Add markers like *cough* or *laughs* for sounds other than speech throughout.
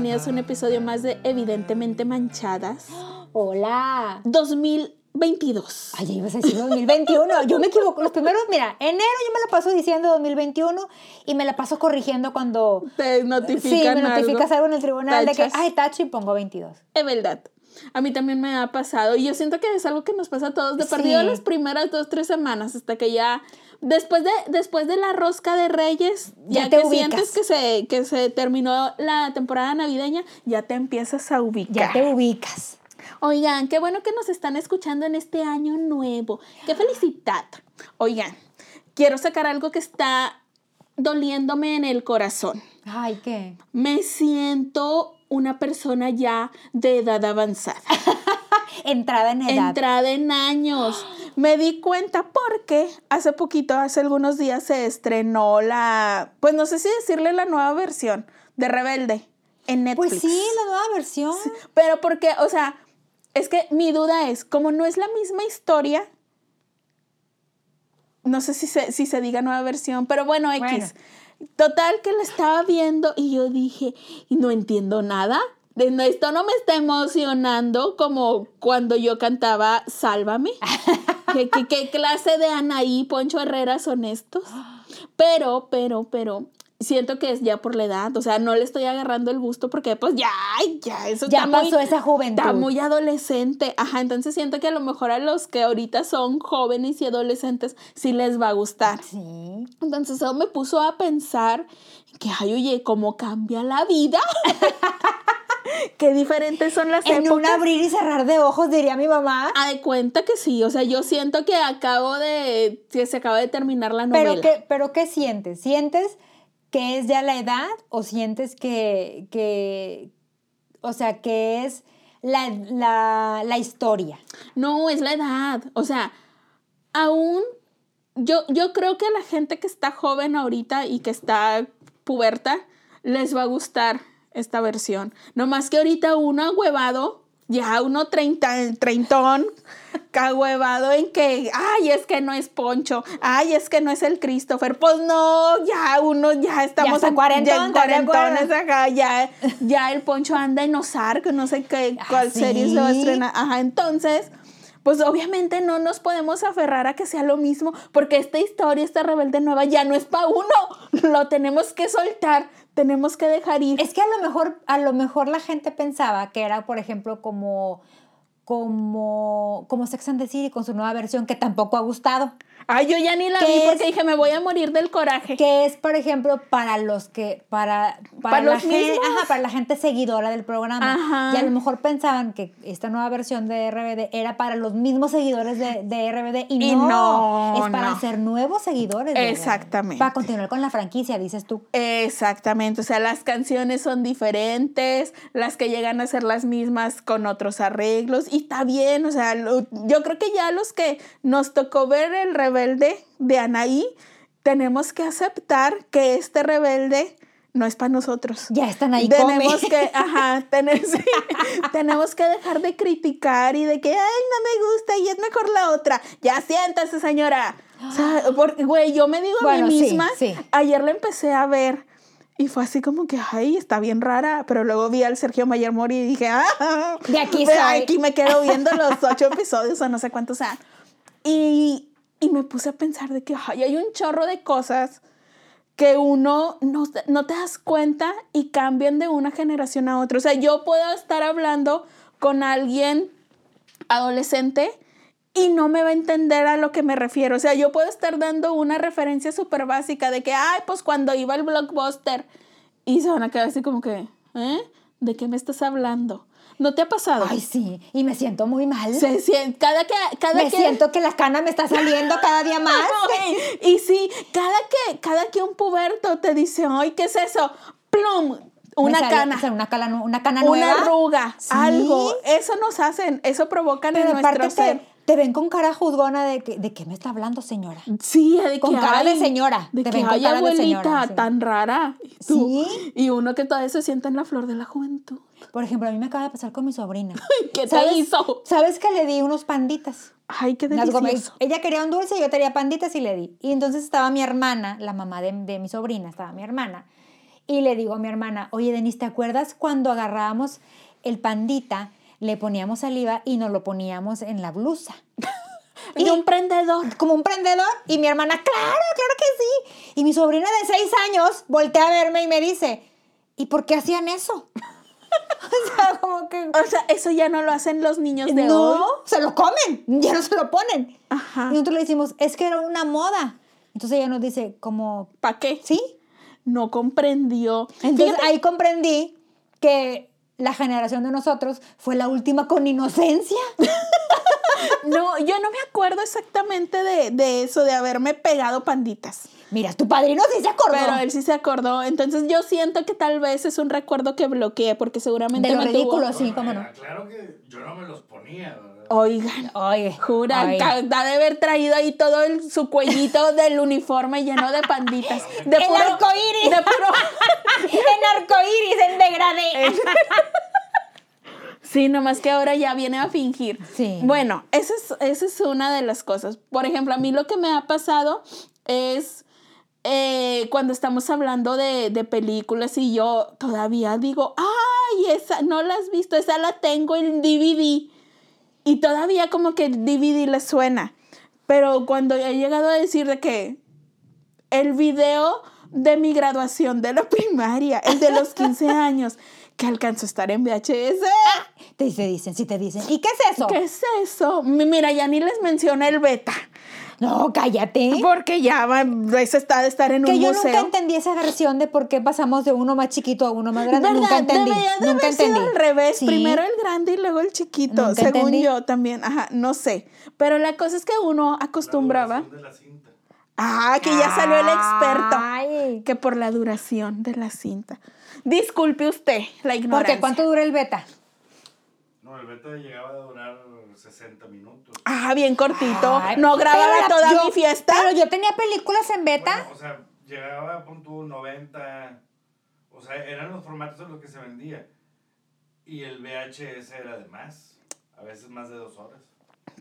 Bienvenidos a un episodio más de Evidentemente Manchadas. *gasps* Hola. 2022. Ay, ya ibas a decir 2021. *laughs* Yo me equivoco. Los primeros, mira, enero yo me la paso diciendo 2021 y me la paso corrigiendo cuando. Te notifican Sí, me notificas algo. algo en el tribunal de que, ay, tacho y pongo 22. Es verdad. A mí también me ha pasado. Y yo siento que es algo que nos pasa a todos. De Sí. perdido las primeras dos, tres semanas. Hasta que ya. Después de, después de la rosca de Reyes, ya, Ya te que ubicas. sientes que se, que se terminó la temporada navideña, ya te empiezas a ubicar. Ya te ubicas. Oigan, qué bueno que nos están escuchando en este año nuevo. Qué felicidad. Oigan, quiero sacar algo que está doliéndome en el corazón. Ay, ¿qué? Me siento una persona ya de edad avanzada, *laughs* Entrada en edad. entrada en años. Me di cuenta porque hace poquito, hace algunos días, se estrenó la, pues no sé si decirle la nueva versión de Rebelde en Netflix. pues sí, la nueva versión. Pero porque, o sea, es que mi duda es, como no es la misma historia, no sé si se, si se diga nueva versión, pero bueno, X. Bueno. Total que la estaba viendo y yo dije, no entiendo nada. De- no, Esto no me está emocionando como cuando yo cantaba Sálvame. *laughs* ¿Qué, qué, qué clase de Anaí Poncho Herrera son estos? Pero, pero, pero, siento que es ya por la edad. O sea, no le estoy agarrando el gusto porque pues ya, ya, eso Ya está muy- pasó esa juventud. Está muy adolescente. Ajá, entonces siento que a lo mejor a los que ahorita son jóvenes y adolescentes sí les va a gustar. Sí. Entonces eso me puso a pensar que, ay, oye, cómo cambia la vida. *laughs* *laughs* Qué diferentes son las En un épocas. abrir y cerrar de ojos, diría mi mamá. Ah, de cuenta que sí, o sea, yo siento que acabo de, que se acaba de terminar la novela. Pero qué, pero ¿qué sientes? ¿Sientes que es ya la edad o sientes que, que o sea, que es la, la, la historia? No, es la edad. O sea, aún yo, yo creo que a la gente que está joven ahorita y que está puberta les va a gustar esta versión. No más que ahorita uno ahuevado, ya uno treinta, treintón, *laughs* cahuevado en que, ay, es que no es Poncho, ay, es que no es el Christopher. Pues no, ya uno, ya estamos en- cuarentón, ya en ¿estás de acuerdo? cuarentones acá, ya, ya el Poncho anda en Ozark, no sé qué, Ah, cuál serie se va a estrenar. Ajá, entonces, pues obviamente no nos podemos aferrar a que sea lo mismo, porque esta historia, esta rebelde nueva, ya no es para uno. *laughs* Lo tenemos que soltar, tenemos que dejar ir. Es que a lo mejor, a lo mejor la gente pensaba que era, por ejemplo, como, como, como Sex and the City con su nueva versión, que tampoco ha gustado. Ay, yo ya ni la ¿Qué vi porque es? dije, me voy a morir del coraje. Que es, por ejemplo, para los que, para, para, Para la los gente, mismos. ajá, para la gente seguidora del programa. Ajá. Y a lo mejor pensaban que esta nueva versión de RBD era para los mismos seguidores de, de RBD. Y, Y no, no, es para no. hacer nuevos seguidores. de RBD. Exactamente. Para continuar con la franquicia, dices tú. Exactamente, o sea, las canciones son diferentes, las que llegan a ser las mismas con otros arreglos, y está bien, o sea, lo- yo creo que ya los que nos tocó ver el rebelde de Anaí, tenemos que aceptar que este rebelde no es para nosotros. Ya están ahí, Tenemos come. que, *laughs* ajá, tener- *laughs* sí, tenemos que dejar de criticar y de que, ay, no me gusta y es mejor la otra. Ya siéntase, señora. O sea, *gasps* porque, güey, yo me digo a Bueno, mí sí, misma, sí. ayer la empecé a ver y fue así como que, ay, está bien rara, pero luego vi al Sergio Mayer Mori y dije, ah, De aquí de soy. aquí me quedo viendo los ocho episodios o no sé cuántos sean. Y, y me puse a pensar de que, ay, hay un chorro de cosas que uno no, no te das cuenta y cambian de una generación a otra. O sea, yo puedo estar hablando con alguien adolescente y no me va a entender a lo que me refiero. O sea, yo puedo estar dando una referencia súper básica de que, ay, pues cuando iba al blockbuster y se van a quedar así como que, ¿eh? ¿De qué me estás hablando? ¿No te ha pasado? Ay, sí. Y me siento muy mal. Se siente, cada que, cada me que, siento que la cana me está saliendo cada día *laughs* más. Ay, y sí, cada que, cada que un puberto te dice, ay, ¿qué es eso? Plum, una sale- cana. una, cala nu- una cana una nueva. arruga, Sí. algo. Eso nos hacen, eso provocan Pero en nuestro ser. te, te ven con cara juzgona de que, de qué me está hablando, señora. Sí, de Con que cara de ay, señora, De te que ven con hay cara de abuelita señora, sí. tan rara. Y, tú- Sí. y uno que todavía se sienta en la flor de la juventud. Por ejemplo, a mí me acaba de pasar con mi sobrina. *laughs* ¿Qué te ¿Sabes- hizo? ¿Sabes que le di unos panditas? Ay, qué delicioso. Ella quería un dulce, yo quería panditas y le di. Y entonces estaba mi hermana, la mamá de, de mi sobrina, estaba mi hermana. Y le digo a mi hermana, oye, Denise, ¿te acuerdas cuando agarrábamos el pandita, le poníamos saliva y nos lo poníamos en la blusa? *laughs* Y un prendedor. como un prendedor. Y mi hermana, claro, claro que sí. Y mi sobrina de seis años voltea a verme y me dice, ¿y por qué hacían eso? *laughs* o sea, como que... O sea, eso ya no lo hacen los niños de no, hoy. se lo comen, ya no se lo ponen. Ajá. Y nosotros le decimos, es que era una moda. Entonces ella nos dice, como, ¿Para qué? ¿sí? No comprendió. Entonces Fíjate- ahí comprendí que la generación de nosotros fue la última con inocencia. *laughs* no, yo no me acuerdo exactamente de, de eso, de haberme pegado panditas. Mira, tu padrino sí se acordó. Pero él sí se acordó. Entonces yo siento que tal vez es un recuerdo que bloqueé, porque seguramente De lo me tuvo- ridículo, sí, cómo no. Claro que yo no me los ponía, ¿verdad? Oigan. Oye, Jura, ha de haber traído ahí todo el- su cuellito *laughs* del uniforme lleno de panditas. *laughs* De El arcoíris. De puro, *laughs* en arcoíris, en degradé. Sí, nomás que ahora ya viene a fingir. Sí. Bueno, esa es, esa es una de las cosas. Por ejemplo, a mí lo que me ha pasado es eh, cuando estamos hablando de, de películas y yo todavía digo, ay, esa no la has visto, esa la tengo en DVD. Y todavía como que el DVD le suena. Pero cuando he llegado a decir de que el video de mi graduación de la *laughs* primaria, el de los 15 *laughs* años, que alcanzó a estar en VHS. Te dice- dicen, sí te dicen. ¿Y qué es eso? ¿Qué es eso? Mi- Mira, ya ni les mencioné el beta, No, cállate. porque ya va, eso está de estar en Que un yo museo. nunca entendí esa versión de por qué pasamos de uno más chiquito a uno más grande. ¿Verdad? Nunca entendí. Debería de nunca haber sido entendí. al revés. Sí. Primero el grande y luego el chiquito. Nunca según entendí. yo también. Ajá, no sé. Pero la cosa es que uno acostumbraba. La duración de la cinta. Ah, que ya salió el experto. Ay. Que por la duración de la cinta. Disculpe usted la ignorancia. Porque ¿cuánto dura el beta? No, el beta llegaba a durar 60 minutos. Ah, bien cortito. Ay, no grababa la- toda yo- mi fiesta. Pero yo tenía películas en beta. Bueno, o sea, llegaba, pon tú, 90. O sea, eran los formatos en los que se vendía. Y el VHS era de más. A veces más de dos horas.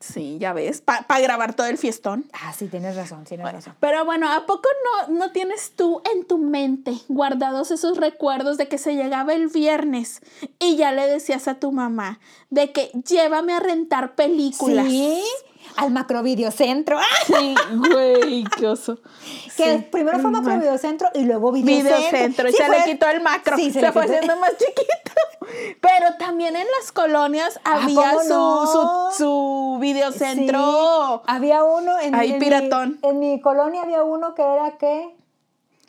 Sí, ya ves. Para grabar todo el fiestón. Ah, sí, tienes razón, tienes razón. Pero bueno, ¿a poco no, no tienes tú en tu mente guardados esos recuerdos de que se llegaba el viernes y ya le decías a tu mamá de que llévame a rentar películas? Sí, al macrovideocentro. *laughs* Sí, güey, qué oso. Que Sí. primero fue macrovideocentro y luego videocentro. Videocentro, y Sí, se fue- le quitó el macro, Sí, se, se, fue haciendo más chiquito. *laughs* Pero también en las colonias había ¿cómo su, no? su, su videocentro. Había uno en, Ahí, en piratón. Mi, en mi colonia había uno que era qué?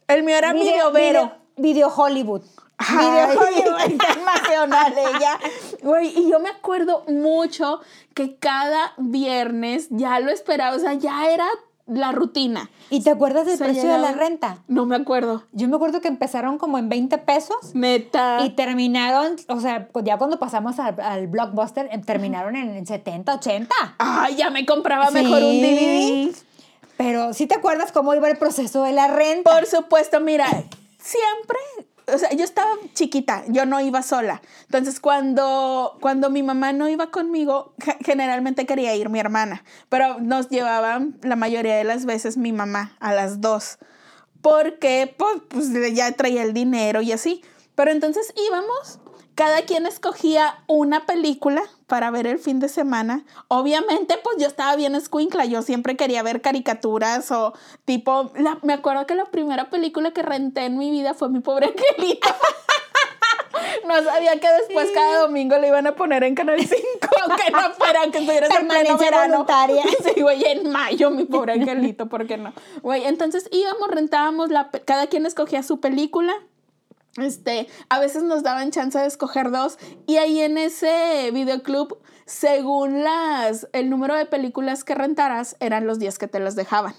El mío era Video- video- Video Hollywood. Ay, Video *laughs* Hollywood. internacional ella. Güey, y yo me acuerdo mucho que cada viernes ya lo esperaba, o sea, ya era la rutina. ¿Y te acuerdas del precio de la renta? No me acuerdo. Yo me acuerdo que empezaron como en 20 pesos Neta. y terminaron, o sea, ya cuando pasamos al, al Blockbuster, em, terminaron en, en 70, 80. Ay, ya me compraba mejor un. DVD. Pero ¿sí te acuerdas cómo iba el proceso de la renta? Por supuesto, mira, siempre, o sea, yo estaba chiquita, yo no iba sola. Entonces, cuando, cuando mi mamá no iba conmigo, ge- generalmente quería ir mi hermana, pero nos llevaban la mayoría de las veces mi mamá a las dos, porque pues, pues ya traía el dinero y así. Pero entonces íbamos, cada quien escogía una película para ver el fin de semana. Obviamente, pues yo estaba bien escuincla, yo siempre quería ver caricaturas o tipo, la- me acuerdo que la primera película que renté en mi vida fue Mi Pobre Angelito. *laughs* No sabía que después cada domingo le iban a poner en Canal 5, aunque *laughs* no fuera, que estuvieras en pleno verano. voluntaria. *laughs* Sí, güey, en mayo, mi pobre angelito, ¿por qué no? Güey, entonces íbamos, rentábamos, la, cada quien escogía su película. Este, a veces nos daban chance de escoger dos y ahí en ese videoclub, según las, el número de películas que rentaras, eran los días que te las dejaban.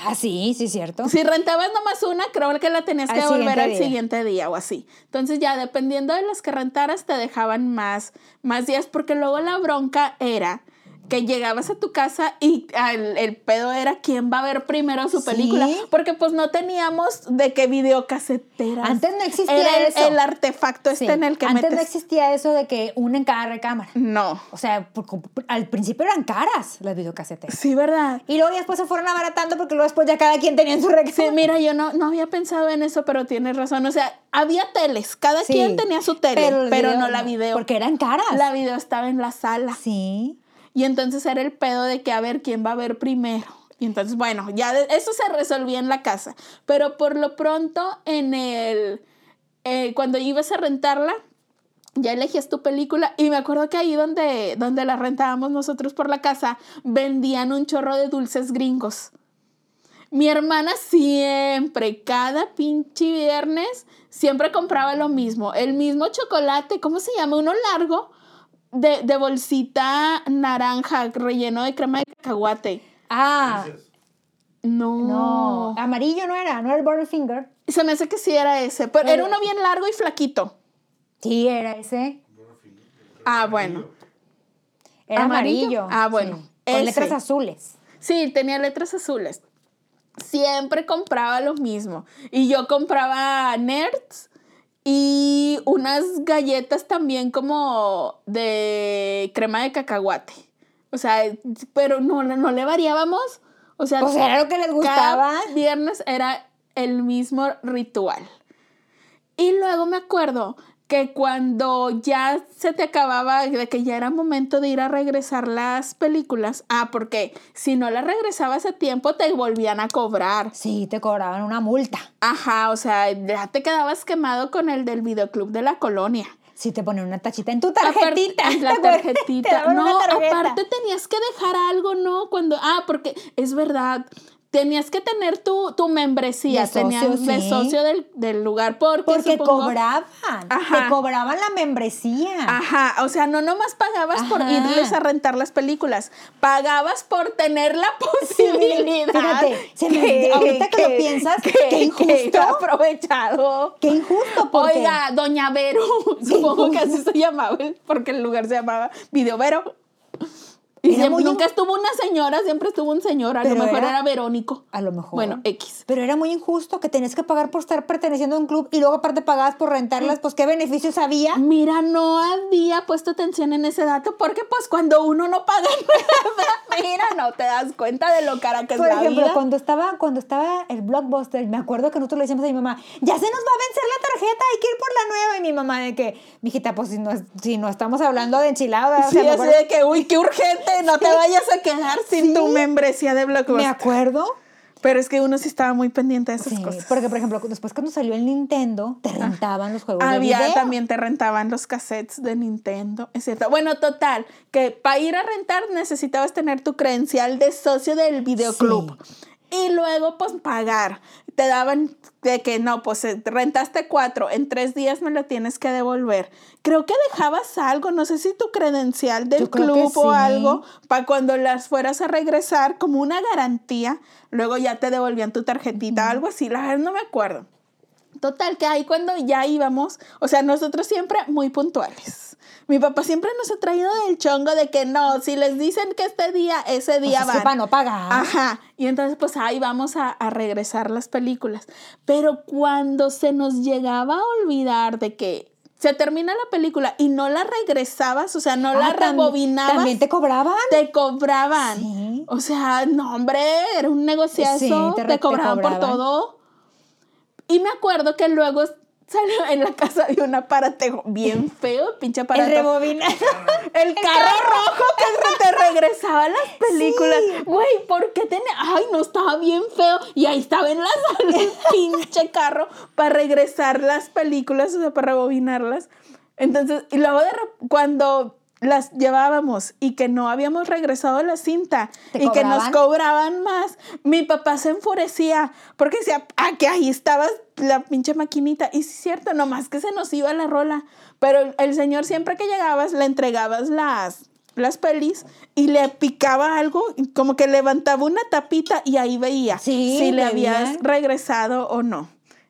Ah, sí, sí, cierto. Si rentabas nomás una, creo que la tenías Al que devolver siguiente al día. siguiente día o así. Entonces ya dependiendo de las que rentaras, te dejaban más, más días, porque luego la bronca era que llegabas a tu casa y el, el pedo era quién va a ver primero su película. Sí. Porque pues no teníamos de qué videocaseteras. Antes no existía Era eso. el artefacto este en el que Antes metes. no existía eso de que una en cada recámara. No. O sea, por- por- al principio eran caras las videocaseteras. Sí, ¿verdad? Y luego después se fueron abaratando porque luego después ya cada quien tenía en su recámara. Sí, mira, yo no, no había pensado en eso, pero tienes razón. O sea, había teles, cada Sí. quien tenía su tele, pero, video no la video. Porque eran caras. La video estaba en la sala. Sí. Y entonces era el pedo de que a ver quién va a ver primero. Y entonces, bueno, ya de- eso se resolvía en la casa. Pero por lo pronto, en el. eh, cuando ibas a rentarla, ya elegías tu película. Y me acuerdo que ahí donde, donde la rentábamos nosotros por la casa, vendían un chorro de dulces gringos. Mi hermana siempre, cada pinche viernes, siempre compraba lo mismo. El mismo chocolate, ¿cómo se llama? Uno largo, de, de bolsita naranja, relleno de crema de cacahuate. Ah, No. no. Amarillo no era, no era el Butterfinger. Se me hace que sí era ese, pero era uno bien largo y flaquito. Sí, era ese. Ah, bueno. Era ¿Amarillo? amarillo. Ah, bueno, sí. Con ese. letras azules. Sí, tenía letras azules. Siempre compraba lo mismo. Y yo compraba nerds y unas galletas también como de crema de cacahuate. O sea, pero no, no le variábamos. O sea, Pues era lo que les gustaba. cada viernes era el mismo ritual. Y luego me acuerdo que cuando ya se te acababa, de que ya era momento de ir a regresar las películas, ah, porque si no las regresabas a tiempo te volvían a cobrar. Sí, te cobraban una multa. Ajá, o sea, ya te quedabas quemado con el del videoclub de la colonia. Sí, te ponían una tachita en tu Aparte- tarjetita. en *laughs* ¿te la tarjetita. No, aparte tenías que dejar algo, ¿no? Cuando, ah, porque es verdad. Tenías que tener tu, tu membresía, De socio, tenías de sí. socio del, del lugar, porque, Porque supongo- cobraban. Ajá. Te cobraban la membresía. Ajá, o sea, no nomás pagabas por irles a rentar las películas, pagabas por tener la Sí, posibilidad. fíjate, se me- ahorita que lo piensas, qué injusto. aprovechado. Qué injusto, porque... Oiga, Doña Vero, *laughs* supongo que así se llamaba, porque el lugar se llamaba Video Vero. Y Era siempre- muy nunca estuvo una señora, siempre estuvo un señor, a lo mejor era- era, Verónico. A lo mejor. Bueno, X. Pero era muy injusto que tenías que pagar por estar perteneciendo a un club y luego aparte pagabas por rentarlas, pues qué beneficios había. Mira, no había puesto atención en ese dato porque pues cuando uno no paga *laughs* nada, mira, no te das cuenta de lo cara que Por es la ejemplo, vida. cuando estaba, cuando estaba el blockbuster, me acuerdo que nosotros le decíamos a mi mamá, ya se nos va a vencer la tarjeta, hay que ir por la nueva. Y mi mamá de que, mijita, pues si no, si no estamos hablando de enchiladas, Sí, así de que, uy, qué urgente, no te vayas a quedar sin tu membresía de me Blockbuster. acuerdo. Pero es que uno sí estaba muy pendiente de esas Sí, cosas. porque por ejemplo, después cuando salió el Nintendo, te rentaban los juegos Había, de video. también te rentaban los cassettes de Nintendo, es cierto. Bueno, total, que para ir a rentar necesitabas tener tu credencial de socio del videoclub. Y luego, pues, pagar. Te daban de que no, pues, eh, rentaste cuatro, en tres días me lo tienes que devolver. Creo que dejabas algo, no sé si tu credencial del club o algo, para cuando las fueras a regresar, como una garantía, luego ya te devolvían tu tarjetita, algo así, la verdad no me acuerdo. Total, que ahí cuando ya íbamos, o sea, nosotros siempre muy puntuales. Mi papá siempre nos ha traído del chongo de que no, si les dicen que este día, ese Pues día es que van. no pagar. Ajá. Y entonces, pues ahí vamos a, a regresar las películas. Pero cuando se nos llegaba a olvidar de que se termina la película y no la regresabas, o sea, no la Ah, rebobinabas. ¿También te cobraban? te cobraban. Sí. O sea, no, hombre, era un negociazo. Sí, te te, re- te cobraban por cobraban. todo. Y me acuerdo que luego salió en la casa de un aparatejo bien *laughs* feo, pinche El aparato. rebobinar. *laughs* El carro rojo que te regresaba las películas. Güey, ¿por qué tenía? Ay, no, estaba bien feo. Y ahí estaba en la sala el *laughs* pinche carro para regresar las películas, o sea, para rebobinarlas. Entonces, y luego de cuando las llevábamos y que no habíamos regresado la cinta ¿Te y que nos cobraban? más, mi papá se enfurecía porque decía, ah, que ahí estaba la pinche maquinita. Y sí es cierto, nomás que se nos iba la rola. Pero el- señor siempre que llegabas le entregabas las, las pelis y le picaba algo, como que levantaba una tapita y ahí veía Sí, si le habías regresado o no.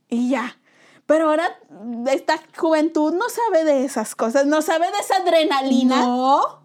Y ya. Pero ahora esta juventud no sabe de esas cosas, no sabe de esa adrenalina. No.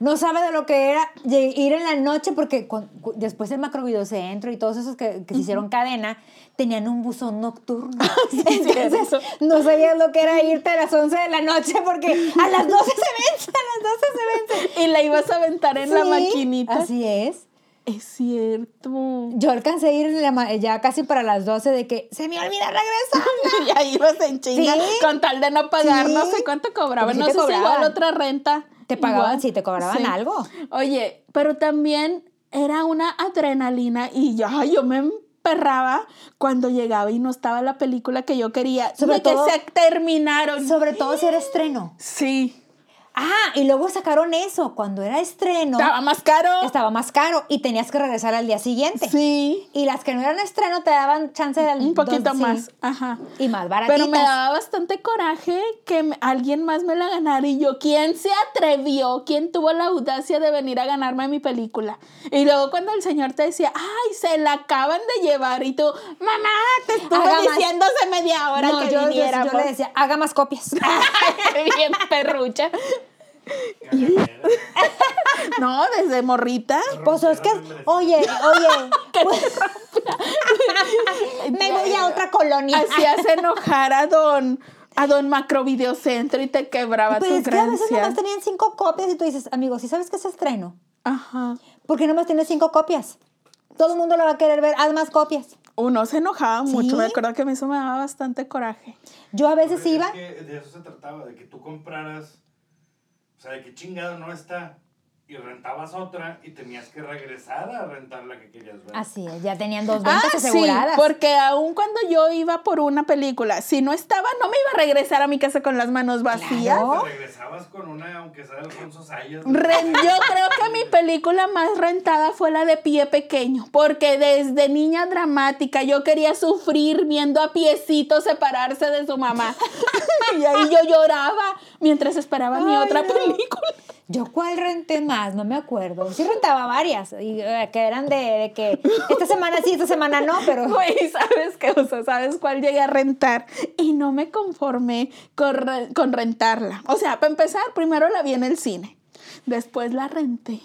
No sabe de lo que era ir en la noche porque cu- después el macrovideocentro y todos esos que, que se hicieron cadena tenían un buzón nocturno. *laughs* Entonces cierto. no sabías lo que era irte a las 11 de la noche porque a las 12 se vence, a las 12 se vence. Y la ibas a aventar en la Sí, maquinita. Así es. Es cierto. Yo alcancé a ir la ya casi para las 12 de que se me olvida regresar. *laughs* y ahí ibas en chinga Sí. con tal de no pagar, Sí. no sé cuánto cobraban, no sé si igual otra renta. Te pagaban, igual. sí, te cobraban algo. Oye, pero también era una adrenalina y yo, ay, yo me emperraba cuando llegaba y no estaba la película que yo quería. Sobre de todo- que se terminaron. Sobre todo si era estreno. sí. Ah, y luego sacaron eso. Cuando era estreno, Estaba más caro. estaba más caro y tenías que regresar al día siguiente. Sí. Y las que no eran estreno te daban chance de Un poquito dos- sí, más. Ajá. Y más baratitas. Pero me daba bastante coraje que alguien más me la ganara y yo, ¿quién se atrevió? ¿Quién tuvo la audacia de venir a ganarme mi película? Y luego cuando el señor te decía, ay, se la acaban de llevar y tú, mamá, te estuve diciendo hace media hora No, que yo, yo- viniéramos. yo le decía, haga más copias. *laughs* Bien perrucha. *laughs* No, desde morrita. pues es que, oye, oye, *laughs* pues- me voy a otra colonia. Hacías *laughs* enojar a don, a don Macrovideocentro y te quebraba Pero tu es que a veces nomás tenían cinco copias y tú dices, amigo, si sabes que es estreno, Ajá. ¿por qué nomás tienes cinco copias? Todo el mundo lo va a querer ver, haz más copias. Uno se enojaba mucho, Sí. me acuerdo que a mí eso me daba bastante coraje. Yo a veces Porque iba, Es que de eso se trataba, de que tú compraras, o sea, de que chingado no está, y rentabas otra y tenías que regresar a rentar la que querías ver. así es, ya tenían dos ventas Ah, aseguradas. sí, porque aún cuando yo iba por una película, si no estaba, no me iba a regresar a mi casa con las manos vacías. Claro. Te regresabas con una, aunque sea de Alfonso Sayas. Yo creo que mi película más rentada fue la de Pie Pequeño, porque desde niña dramática yo quería sufrir viendo a Piecito separarse de su mamá. *laughs* y ahí yo lloraba mientras esperaba mi otra no. película. Yo cuál renté más, no me acuerdo. Sí rentaba varias, y, eh, que eran de, de que esta semana sí, esta semana no, pero... *laughs* Güey, ¿sabes qué? O sea, ¿sabes cuál llegué a rentar? Y no me conformé con, re- con rentarla. O sea, para empezar, primero la vi en el cine. Después la renté.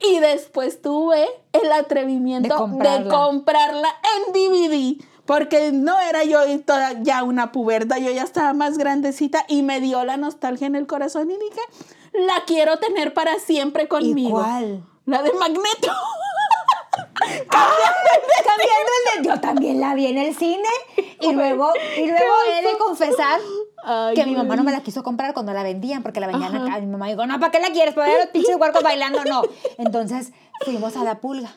Y después tuve el atrevimiento De comprarla, en DVD. Porque no era yo toda ya una puberta, yo ya estaba más grandecita y me dio la nostalgia en el corazón y dije, la quiero tener para siempre ¿Y conmigo. cuál? La de Magneto. *laughs* Cambiando el de... Yo también la vi en el cine y luego, y luego he de confesar Ay, que mi mamá no me la quiso comprar cuando la vendían porque la vendían Ajá. acá. Mi mamá dijo, no, ¿para qué la quieres? ¿Para ver los *laughs* pinches huercos bailando? No. Entonces fuimos a la pulga.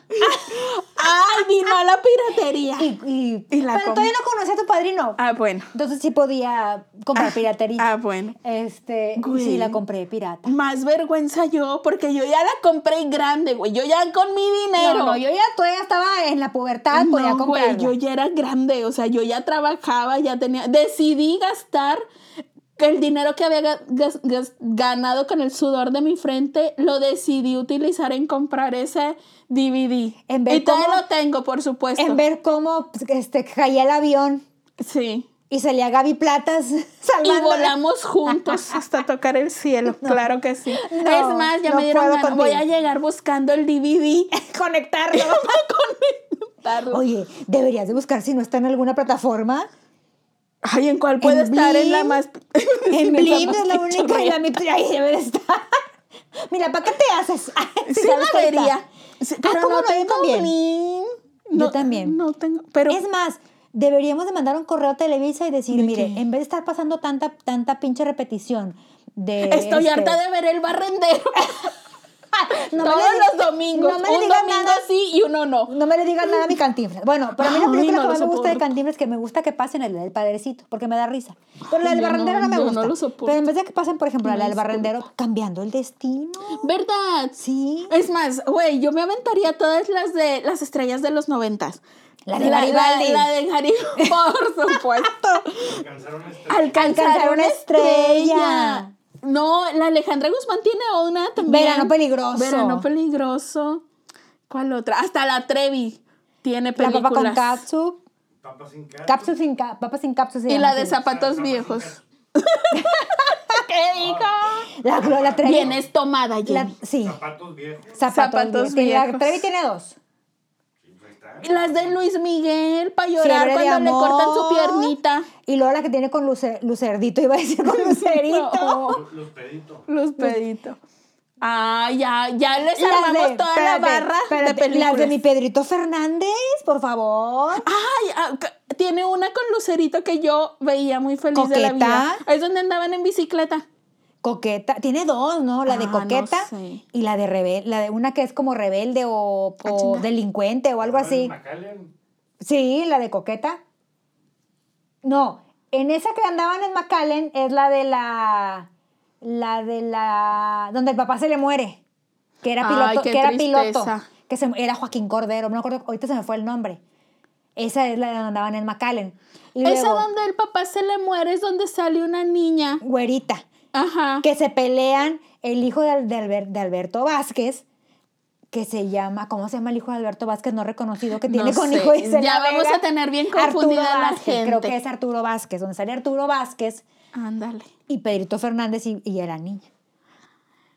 Ay, vino a la piratería. Y, y, Y la pero todavía no conocía a tu padrino. Ah, bueno. Entonces sí podía comprar piratería. Ah, bueno. Este, Güey. sí, la compré pirata. Más vergüenza yo, porque yo ya la compré grande, güey. Yo ya con mi dinero. No, no, yo ya todavía estaba en la pubertad, No, podía güey, comprarla. yo ya era grande, o sea, yo ya trabajaba, ya tenía, decidí gastar el dinero que había ganado con el sudor de mi frente, lo decidí utilizar en comprar ese DVD. En ver y cómo- lo tengo, por supuesto. En ver cómo pues, este, caía el avión Sí. y salía Gaby Platas *laughs* Y volamos juntos *laughs* hasta tocar el cielo, claro que sí. No, es más, ya no me dieron ganas. Voy a llegar buscando el DVD. *laughs* conectarlo. Conectarlo. Oye, deberías de buscar si no está en alguna plataforma. Ay, ¿en cuál puede En estar? En la más. *laughs* En Blim es la única y la pichurria. mi- ahí debe estar. *laughs* Mira, ¿para qué te haces? *laughs* Si Sí, la vería. Sí, Ah, pero ¿cómo no no? Yo tengo también. Blim. Yo No- también. No tengo. Pero. Es más, deberíamos de mandar un correo a Televisa y decir, ¿De mire, qué? en vez de estar pasando tanta, tanta pinche repetición de... Estoy este, harta de ver el barrendero. *laughs* no me Todos los domingos. No me un digas domingo nada. sí y uno no. No me le digas nada a mi Cantinflas. Bueno, pero a mí la Ay, película no que más me gusta de. Cantinflas es que me gusta que pasen el del padrecito, porque me da risa. Pero la del barrendero no, no, me yo no gusta. lo soporto. pero en vez de que pasen, por ejemplo, No la del barrendero, cambiando el destino. ¿Verdad? Sí. Es más, güey, yo me aventaría todas las de las estrellas de los noventas. La de la, Garibaldi. la de Garibaldi, *laughs* por supuesto. Alcanzaron este. Alcanzar, Alcanzar una una estrella. No, la Alejandra Guzmán tiene una también. Verano peligroso. Verano peligroso. ¿Cuál otra? Hasta la Trevi tiene La películas. papa con catsup. Papas sin cápsula. Cápsula sin ca- sin Y la de zapatos viejos. *laughs* ¿Qué dijo? La, la, la Trevi- Vienes tomada, la- Jenny. sí, Zapatos viejos. zapatos, Zapatos viejos. La viejos. Trevi tiene dos. Sí, pues ahí está. Las de Luis Miguel para llorar Fiebre cuando le cortan su piernita. Y luego la que tiene con luce- lucerdito, iba a decir con *laughs* lucerito. No. Los- Los peditos. Los peditos. Ah, ya, ya les Las armamos de- toda espérate, la barra espérate, de películas. Las de mi Pedrito Fernández, por favor. Ay, ah, tiene una con Lucerito que yo veía muy feliz de la vida. ¿Coqueta? Es donde andaban en bicicleta. Coqueta, tiene dos, ¿no? La de Ah, no coqueta sé. y la de rebel, la de una que es como rebelde o, Ah, o delincuente o algo así. McAllen. Sí, la de coqueta. No, en esa que andaban en McAllen es la de la la de la donde el papá se le muere, que era Ay, piloto, qué que era piloto, que se, era Joaquín Cordero, no me acuerdo, ahorita se me fue el nombre. Esa es la de donde andaban en McAllen. Y Esa luego, donde el papá se le muere es donde sale una niña. güerita. Ajá. que se pelean el hijo de, Al- de Alber- de Alberto Vázquez, que se llama, ¿cómo se llama el hijo de Alberto Vázquez no reconocido que No tiene con sé, hijo de Isela ya vamos a tener bien Arturo confundida a la Vázquez, Creo gente. que es Arturo Vázquez, donde sale Arturo Vázquez Ándale. y Pedrito Fernández y, y era niña.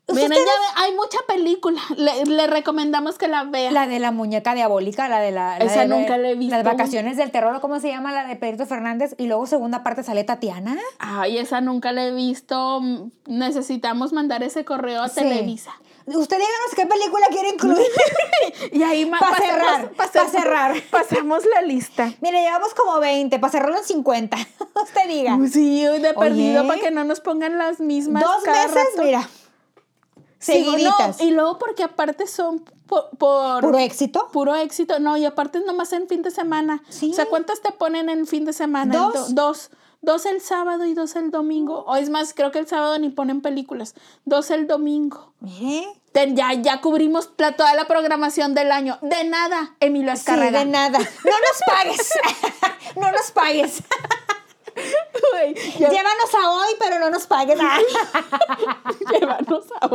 Miren, ¿Ustedes- ya ve- hay mucha película. Le, le recomendamos que la vea. La de la muñeca diabólica, la de la... la Esa de- nunca la he visto. Las vacaciones del terror, ¿o ¿cómo se llama? La de Pedrito Fernández. Y luego segunda parte sale Tatiana. Ay, esa nunca la he visto. Mm, Necesitamos mandar ese correo a Sí. Televisa. Usted díganos qué película quiere incluir. *laughs* Y ahí ma- Pa' pasamos- cerrar, pa' pasamos- cerrar. Pasamos la lista. *laughs* Mire, llevamos como 20, para cerrarlo en 50. Usted diga. Sí, de perdido para que no nos pongan las mismas. Dos meses, rato. mira. No, Seguiditas. y luego porque aparte son por, por Puro éxito. puro éxito. No, y aparte es nomás en fin de semana. Sí. O sea, ¿cuántas te ponen en fin de semana? Dos. Do- dos. Dos el sábado y dos el domingo. O es más, creo que el sábado ni ponen películas. Dos el domingo. Ten- ya, ya cubrimos la- toda la programación del año. De nada, Emilio Sí, Escarraga. de nada. No nos pagues. *laughs* *laughs* no nos pagues. Llévanos a hoy, pero no nos pagues. *laughs* llévanos a,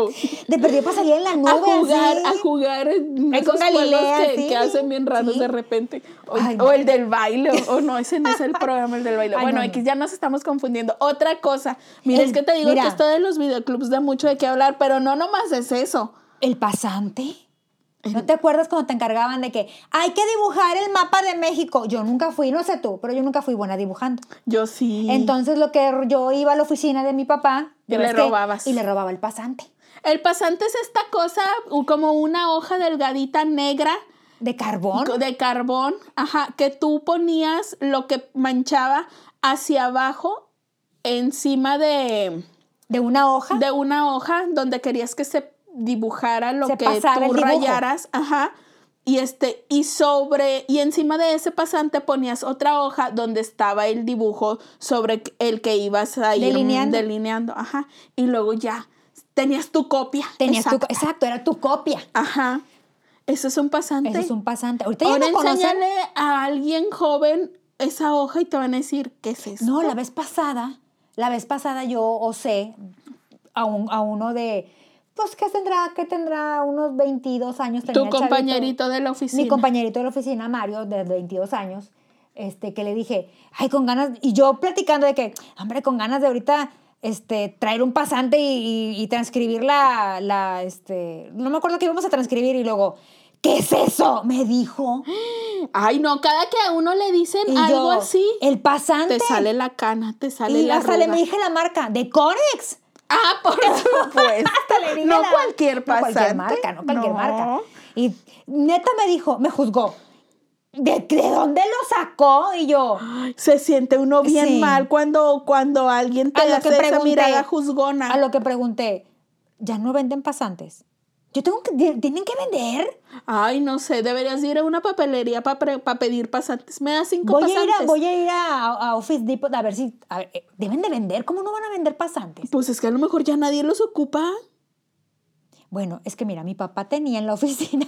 De perdido para salir en la nube. a jugar, así. a jugar en Ahí con Galilea, que, sí, que hacen bien raros sí. de repente. O, Ay, o no. el del baile, o, no, ese no es el *laughs* programa, el del baile. Ay, bueno, no, no. X ya nos estamos confundiendo. Otra cosa, mira, El- es que te digo mira. que esto de los videoclubs da mucho de qué hablar, pero no nomás es eso. El pasante. ¿No te acuerdas cuando te encargaban de que hay que dibujar el mapa de México? Yo nunca fui, no sé tú, pero yo nunca fui buena dibujando. Yo sí. Entonces lo que yo iba a la oficina de mi papá Y le que- robabas. y le robaba el pasante el pasante es esta cosa, como una hoja delgadita negra de carbón. de carbón, ajá, que tú ponías lo que manchaba hacia abajo encima de, de una hoja. de una hoja donde querías que se dibujara lo Se que tú rayaras, ajá. Y este y sobre y encima de ese pasante ponías otra hoja donde estaba el dibujo sobre el que ibas a ir Delineando. delineando, ajá. Y luego ya tenías tu copia. Tenías tu, exacta. exacto, era tu copia. Ajá. Eso es un pasante. Ese es un pasante. Ahorita ya Ahora no conocen. enséñale a alguien joven esa hoja y te van a decir, ¿qué es eso? No, la vez pasada, la vez pasada yo osé a, un- a uno de, pues, ¿qué tendrá? ¿Qué tendrá? Unos 22 años. Tu chavito. compañerito de la oficina. Mi compañerito de la oficina, Mario, de 22 años, este, que le dije, ay, con ganas, y yo platicando de que, hombre, con ganas de ahorita este, traer un pasante y, y- y transcribir la, la, este, no me acuerdo que íbamos a transcribir y luego, ¿qué es eso? Me dijo. Ay, no, cada que a uno le dicen Y algo yo, así, El pasante. te sale la cana, te sale y la hasta le arruga. me dije la marca, de Conex. Ah, por *laughs* supuesto. No la- cualquier No pasante. cualquier marca, no cualquier No. marca. Y neta me dijo, me juzgó. ¿De, de dónde lo sacó? Y yo, Se siente uno bien Sí. mal cuando, cuando alguien te a lo hace que esa pregunté, mirada juzgona. a lo que pregunté, ¿ya no venden pasantes? Yo tengo que, tienen que vender. Ay, no sé, deberías ir a una papelería para pedir pasantes. Me da cinco Voy a, pasantes. ir a, voy a ir a, a Office Depot a ver si, a ver, eh, deben de vender. ¿Cómo no van a vender pasantes? Pues es que a lo mejor ya nadie los ocupa. Bueno, es que mira, mi papá tenía en la oficina,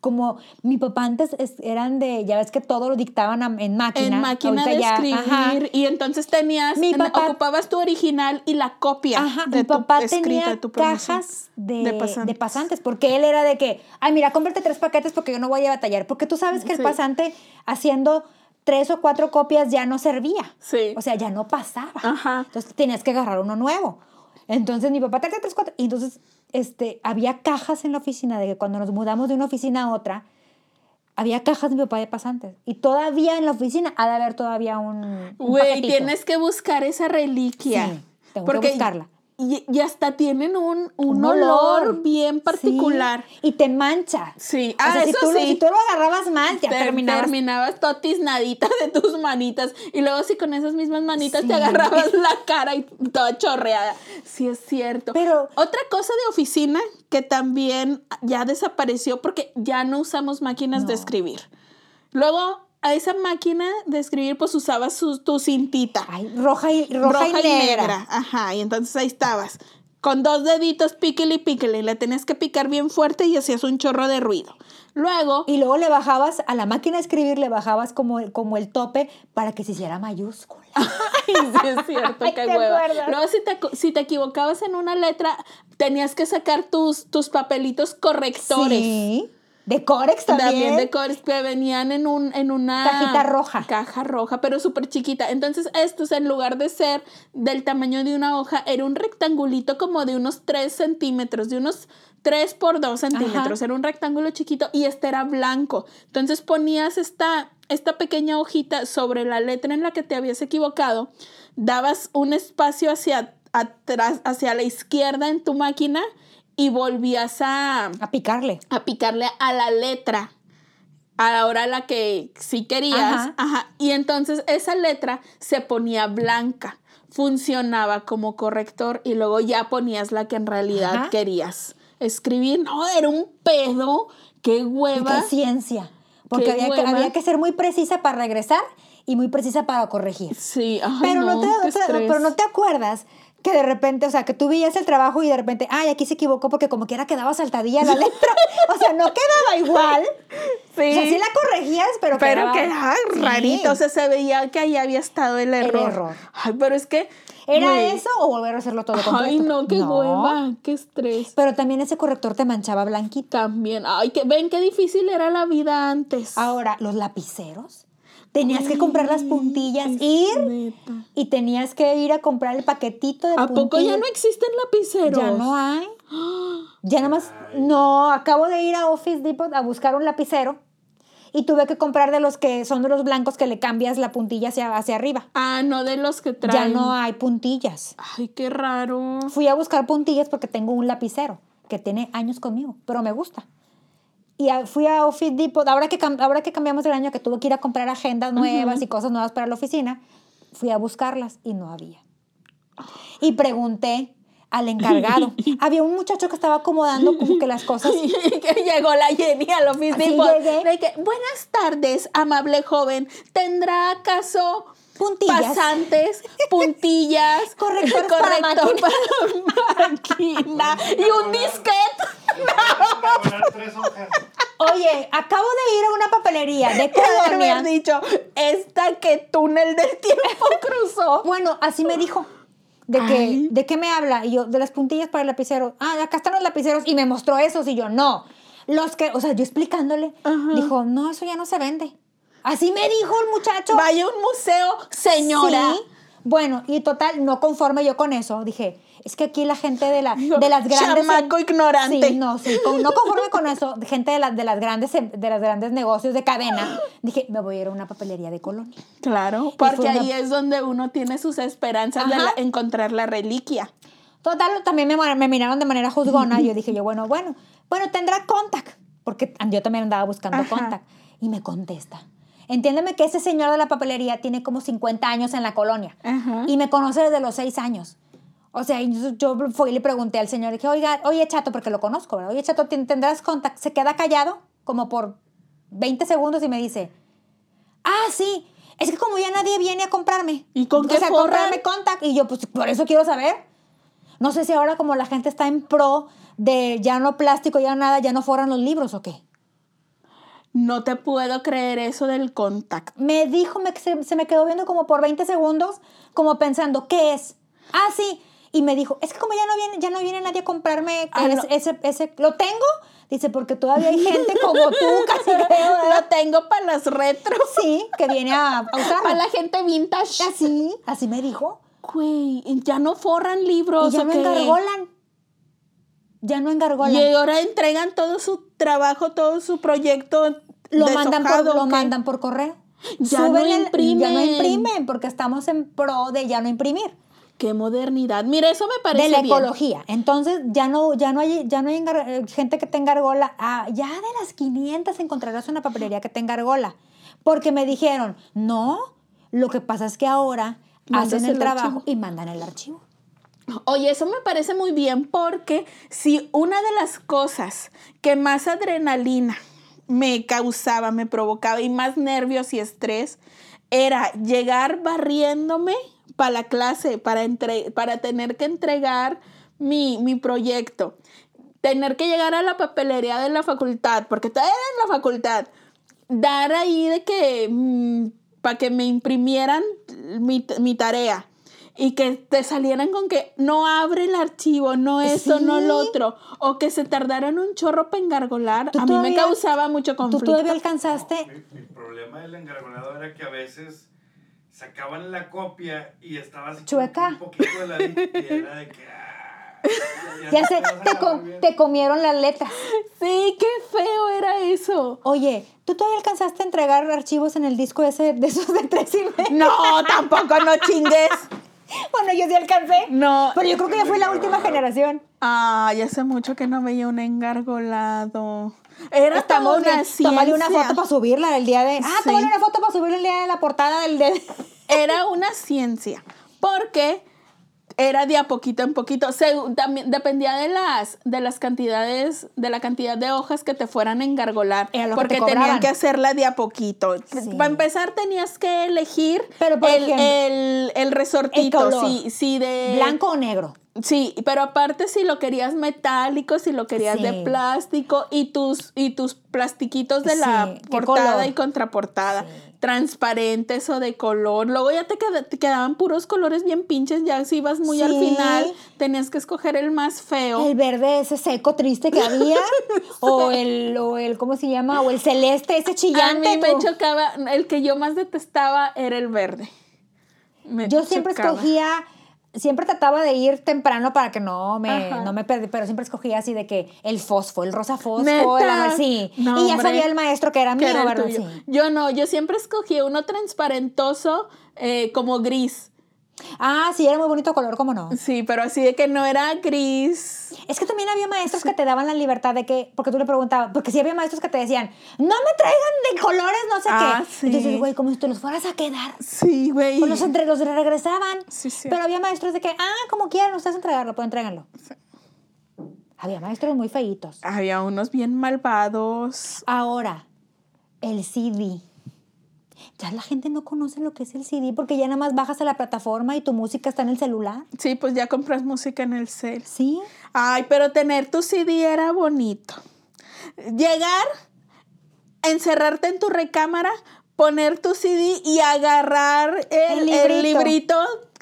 como mi papá antes es- eran de, ya ves que todo lo dictaban a- en máquina. en máquina de ya, escribir ajá. y entonces tenías Mi papá- ocupabas tu original y la copia Ajá, de mi papá tenía de tu promoción. cajas de, de de pasantes. porque él era de que, ay, mira, cómprate tres paquetes porque yo no voy a batallar, porque tú sabes que el pasante haciendo tres o cuatro copias ya no servía. Sí. O sea, ya no pasaba. Ajá. Entonces tenías que agarrar uno nuevo. Entonces mi papá, 3, 3, 4. Y entonces este, había cajas en la oficina de que cuando nos mudamos de una oficina a otra, había cajas de mi papá de pasantes. Y todavía en la oficina ha de haber todavía un. Güey, tienes que buscar esa reliquia. Sí, tengo que buscarla. Y, y hasta tienen un, un, Un olor, olor. bien particular. Sí, Y te mancha. Sí, O ah, sea, si eso tú, sí. si tú lo agarrabas mal, ya Ter- terminabas. terminabas todo tiznadita de tus manitas y luego si con esas mismas manitas Sí. te agarrabas la cara y toda chorreada. Sí es cierto. Pero- otra cosa de oficina que también ya desapareció porque ya no usamos máquinas de escribir. Luego a esa máquina de escribir pues usabas su- tu cintita Ay, roja y, roja y negra. Ajá, y entonces ahí estabas. Con dos deditos, píquele y píquele. Le tenías que picar bien fuerte y hacías un chorro de ruido. Luego, Y luego le bajabas, a la máquina de escribir le bajabas como, el- como el tope para que se hiciera mayúscula. *laughs* Ay, sí es cierto, Ay, qué ¿te hueva. acuerdas? Luego, si te, si te equivocabas en una letra, tenías que sacar tus, tus papelitos correctores. Sí. De Corex también. También de cores que venían en, un, en una Cajita roja. Caja roja, pero súper chiquita. Entonces, estos, en lugar de ser del tamaño de una hoja, era un rectangulito como de unos 3 centímetros, de unos 3 por 2 centímetros. Era un rectángulo chiquito y este era blanco. Entonces, ponías esta, esta pequeña hojita sobre la letra en la que te habías equivocado, dabas un espacio hacia atrás, hacia la izquierda en tu máquina y volvías a A picarle. a picarle a la letra. Ahora la que sí querías. Ajá. Ajá. Y entonces esa letra se ponía blanca. Funcionaba como corrector y luego ya ponías la que en realidad Ajá. querías escribir. No, era un pedo. Qué Y hueva. qué ciencia. Porque Qué había que, había que ser muy precisa para regresar y muy precisa para corregir. Sí, ay, pero, no, no, te, pero no te acuerdas que de repente, o sea, que tú veías el trabajo y de repente, ay, aquí se equivocó porque como quiera quedaba saltadilla la letra. *laughs* o sea, no quedaba igual. Sí. O sea, sí la corregías, pero, pero quedaba- quedaba Sí. rarito. O sea, se veía que ahí había estado el error. error. Ay, pero es que. ¿Era güey, eso o volver a hacerlo todo completo? Ay, no, qué hueva. Qué estrés. Pero también ese corrector te manchaba blanquito. También. Ay, que ven qué difícil era la vida antes. Ahora, los lapiceros. Tenías que comprar las puntillas, ir neta. y tenías que ir a comprar el paquetito de ¿A poco ya puntillas. no existen lapiceros? Ya no hay. *gasps* Ya nada más. No, acabo de ir a Office Depot a buscar un lapicero y tuve que comprar de los que son de los blancos que le cambias la puntilla hacia, hacia arriba. Ah, no de los que Ya traen. no hay puntillas. Ay, qué raro. Fui a buscar puntillas porque tengo un lapicero que tiene años conmigo, pero me gusta. Y fui a Office Depot, ahora que, ahora que cambiamos el año, que tuve que ir a comprar agendas nuevas y cosas nuevas para la oficina, fui a buscarlas y no había. Y pregunté al encargado. *laughs* había un muchacho que estaba acomodando como que las cosas. *laughs* que llegó la Jenny al Office Depot. llegué. De que, buenas tardes, amable joven. ¿Tendrá acaso Puntillas. pasantes, puntillas, *laughs* Correctores para corrector para máquina *laughs* *laughs* y un disquete? Oye, acabo de ir a una papelería de colonia. dicho, esta que túnel del tiempo cruzó. Bueno, así me dijo. De que, Ay. ¿De qué me habla? Y yo, de las puntillas para el lapicero. Ah, acá están los lapiceros. Y me mostró esos. Y yo, no. Los que, o sea, yo explicándole. Dijo, no, eso ya no se vende. Así me dijo el muchacho. Vaya a un museo, señora. Sí. Bueno, y total, no conforme yo con eso, dije, es que aquí la gente de, la, de las grandes... Chamaco ignorante. Sí, no, sí, con- no conforme con eso, gente de, las de, las grandes, em- de las grandes negocios de cadena, dije, me voy a ir a una papelería de colonia. Claro, porque una- ahí es donde uno tiene sus esperanzas de la- encontrar la reliquia. Total, también me, me miraron de manera juzgona y yo *laughs* dije yo, bueno, bueno, bueno, tendrá contact, porque yo también andaba buscando Ajá. contact. Y me contesta, entiéndeme que ese señor de la papelería tiene como 50 años en la colonia Ajá. y me conoce desde los 6 años. O sea, yo, fui y le pregunté al señor, dije, oiga, oye, Chato, porque lo conozco, ¿verdad? Oye, Chato, ¿ten- ¿tendrás contact? Se queda callado como por 20 segundos y me dice, ah, sí, es que como ya nadie viene a comprarme. ¿Y con o qué sea, forran? comprarme contact. Y yo, pues, por eso quiero saber. No sé si ahora como la gente está en pro de ya no plástico, ya nada, ya no forran los libros o qué. No te puedo creer eso del contacto. Me dijo, me- se, se me quedó viendo como por 20 segundos, como pensando, ¿qué es? Ah, sí. Y me dijo, es que como ya no viene, ya no viene nadie a comprarme Ah, ese, no. ese, ese- ¿Lo tengo? Dice, porque todavía hay gente como tú, *laughs* casi creo, Lo tengo para las retros. Sí, que viene a, a *laughs* Para la gente vintage. Así, así me dijo. güey, ya no forran libros. Y ya ¿o no qué? engargolan. Ya no engargolan. Y ahora entregan todo su trabajo, todo su proyecto. Lo mandan, por, lo mandan por correo. Ya no el- Ya no imprimen. imprimen porque estamos en pro de ya no imprimir. Qué modernidad. Mira, eso me parece de la bien. ecología. Entonces ya no, ya no hay, ya no hay eh, gente que tenga argola. Ah, ya de las 500 encontrarás una papelería que tenga argola. Porque me dijeron, no, lo que pasa es que ahora Mandas hacen el, el trabajo archivo. y mandan el archivo. Oye, eso me parece muy bien porque si una de las cosas que más adrenalina me causaba, me provocaba y más nervios y estrés era llegar barriéndome para la clase, para, entre- para tener que entregar mi, mi proyecto, tener que llegar a la papelería de la facultad, porque todavía era en la facultad, dar ahí de que para que me imprimieran mi, mi tarea y que te salieran con que no abre el archivo, no esto, no lo Sí. otro, o que se tardaran un chorro para engargolar, ¿Tú a mí me causaba mucho ¿Tú conflicto. todavía alcanzaste? Mi, mi problema del engargolado era que a veces sacaban la copia y estaba así Chueca. un poquito de la y era de que ah, Ya sé, no vas a te, acabar com- bien. te comieron las letras. Sí, qué feo era eso. Oye, ¿tú todavía alcanzaste a entregar archivos en el disco ese de esos de tres y medio? No, tampoco, no chingues. *laughs* *laughs* Bueno, yo sí alcancé. No. Pero yo creo que ya fue la última generación. Ay, hace mucho que no veía un engargolado. Era Estamos una. Tómale una foto para subirla el día de. Ah, Sí. tómale una foto para subirla el día de la portada del de. era una ciencia, porque era de a poquito en poquito. Segu- también dependía de las, de las cantidades, de la cantidad de hojas que te fueran a engargolar. Porque te tenían que hacerla de a poquito. Sí. Para empezar tenías que elegir Pero, el, ejemplo, el, el resortito. el color. sí, sí, de Blanco o negro. Sí, pero aparte si lo querías metálico, si lo querías de plástico y tus y tus plastiquitos de la Sí, ¿qué portada color? y contraportada, Sí. Transparentes o de color. Luego ya te, queda- te quedaban puros colores bien pinches, ya si ibas muy al final, tenías que escoger el más feo. El verde ese seco triste que había. *laughs* o el, o el, ¿cómo se llama? O el celeste ese A chillante. mí me tú. chocaba, el que yo más detestaba era el verde. Me Yo siempre chocaba. escogía, siempre trataba de ir temprano para que no me, Ajá. no me perdí, pero siempre escogía así de que el fosfo, el rosa fosfo, así. No, y ya hombre. sabía el maestro que era mío, ¿verdad? Sí. Yo no, yo siempre escogí uno transparentoso eh, como gris. Ah, sí, era muy bonito color, ¿cómo no? Sí, pero así de que no era gris. Es que también había maestros que te daban la libertad de que, porque tú le preguntabas, porque sí había maestros que te decían, no me traigan de colores, no sé Ah, qué. sí. Entonces, güey, como si te los fueras a quedar. Sí, güey. Pues los, entre, los regresaban. Sí, sí. Pero había maestros de que, ah, como quieran, ustedes entregarlo, pues entréganlo. Había maestros muy feitos. Había unos bien malvados. Ahora, el CD. Ya la gente no conoce lo que es el CD porque ya nada más bajas a la plataforma y tu música está en el celular. Sí, pues ya compras música en el cel. Sí. Ay, pero tener tu CD era bonito. Llegar, encerrarte en tu recámara, poner tu CD y agarrar el, El el librito.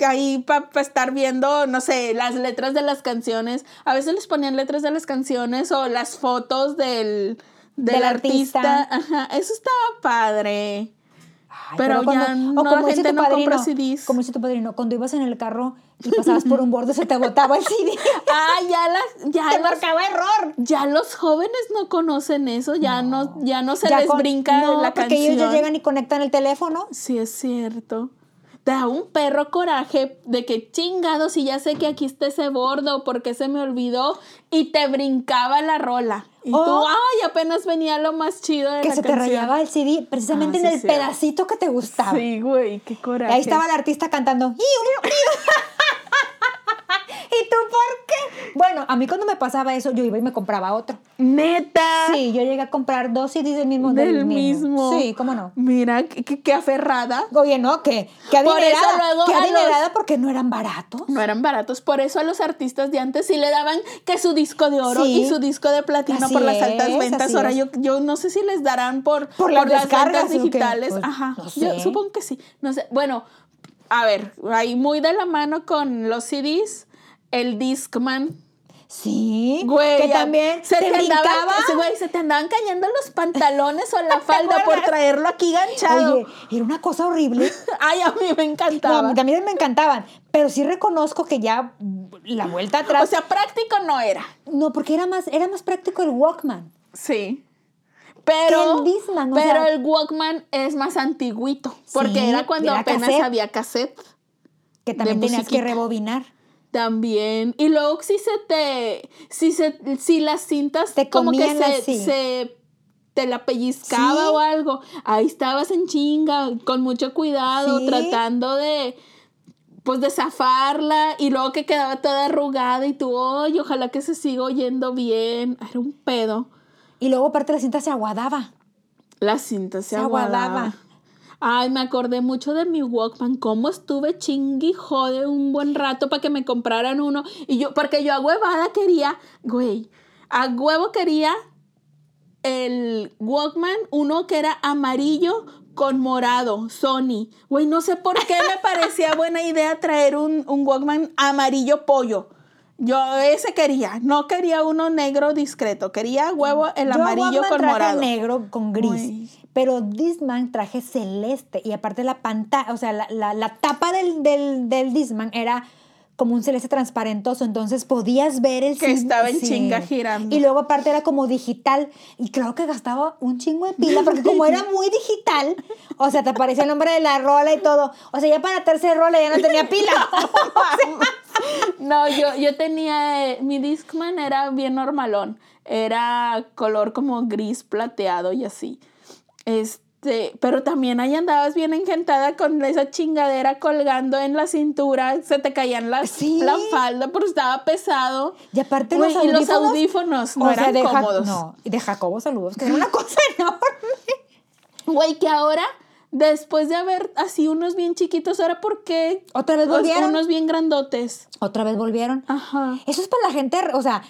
ahí para estar viendo, no sé, las letras de las canciones. A veces les ponían letras de las canciones o las fotos del, del, Del artista. artista. Ajá, eso estaba padre. Ay, Pero ya no, la dice gente tu no compra CDs. Como dice tu padrino, cuando ibas en el carro y pasabas por un borde se te botaba el CD. *laughs* Ah, ya las, ya te marcaba error. Ya los jóvenes no conocen eso, ya no, ya no se Ya les con- brinca no, la porque canción. ellos ya llegan y conectan el teléfono. Sí, es cierto. Da un perro coraje de que chingado si ya sé que aquí está ese bordo, porque se me olvidó y te brincaba la rola. Y tú, Oh. ay, apenas venía lo más chido de Que la se te rayaba el CD precisamente Ah, en sí, el sí. pedacito que te gustaba. Sí, güey, qué Y coraje. ahí estaba el artista cantando. *laughs* ¿Y tú por qué? Bueno, a mí cuando me pasaba eso, yo iba y me compraba otro. Neta. Sí, yo llegué a comprar dos CDs del mismo. Del mismo. Sí, cómo no. Mira, qué, qué- qué aferrada. Oye, no, que, Por eso adinerada. luego a los- adinerada porque no eran baratos. No eran baratos, por eso a los artistas de antes sí le daban que su disco de oro Sí. y su disco de platino Así por las altas es, ventas. Ahora yo, yo no sé si les darán por, Por las descargas, ventas ¿o qué? digitales. Pues, Ajá, no yo supongo que sí. No sé. Bueno, a ver, ahí muy de la mano con los CDs, el Discman. Sí, Güey, que también se te te, brincaba. se- güey, se te andaban cayendo los pantalones o la *laughs* falda por traerlo aquí ganchado. Oye, era una cosa horrible. *laughs* Ay, a mí me No, encantaba. a mí también me encantaban, pero sí reconozco que ya la vuelta atrás. o sea, práctico no era. no, porque era más, era más práctico el Walkman. Sí. Pero, el o pero sea- el Walkman es más antiguito, porque Sí, era cuando era apenas cassette. había cassette. Que también tenías que rebobinar. También. Y luego si se te. Si se, si las cintas Te como que se, así. se te la pellizcaba Sí. o algo. Ahí estabas en chinga, con mucho cuidado, Sí. tratando de. Pues de zafarla y luego que quedaba toda arrugada y tú, oye, ojalá que se siga oyendo bien. Era un pedo. Y luego aparte la cinta se aguadaba. La cinta se, Se aguadaba. aguadaba. Ay, me acordé mucho de mi Walkman, cómo estuve chingui jode un buen rato para que me compraran uno. Y yo, porque yo a huevada quería, güey, a huevo quería el Walkman, uno que era amarillo con morado, Sony. Güey, no sé por qué me parecía buena idea traer un, un Walkman amarillo pollo. Yo ese quería, no quería uno negro discreto, quería huevo el Yo amarillo con traje morado. negro con gris. Pero Disman traje celeste. Y aparte la pantalla, o sea, la, la- la tapa del, del, del Disman era como un celeste transparentoso. Entonces podías ver el Que estaba en chinga girando. Y luego aparte era como digital. Y creo que gastaba un chingo de pila. Porque como era *laughs* muy digital, o sea, te aparecía el nombre de la rola y todo. O sea, ya para la tercera rola ya no tenía pila. *laughs* No, *laughs* yo, yo tenía, eh, mi Discman era bien normalón, era color como gris plateado y así. Este, pero también ahí andabas bien engentada con esa chingadera colgando en la cintura, se te caían las, Sí. la falda porque estaba pesado. Y aparte los y audífonos. los audífonos no o sea, eran de Ja- cómodos. No, y de Jacobo saludos, que era una cosa *laughs* enorme. Güey, que ahora, después de haber así unos bien chiquitos, ahora ¿por qué? Otra vez volvieron. Unos bien grandotes. Otra vez volvieron. Ajá. Eso es para la gente, o sea,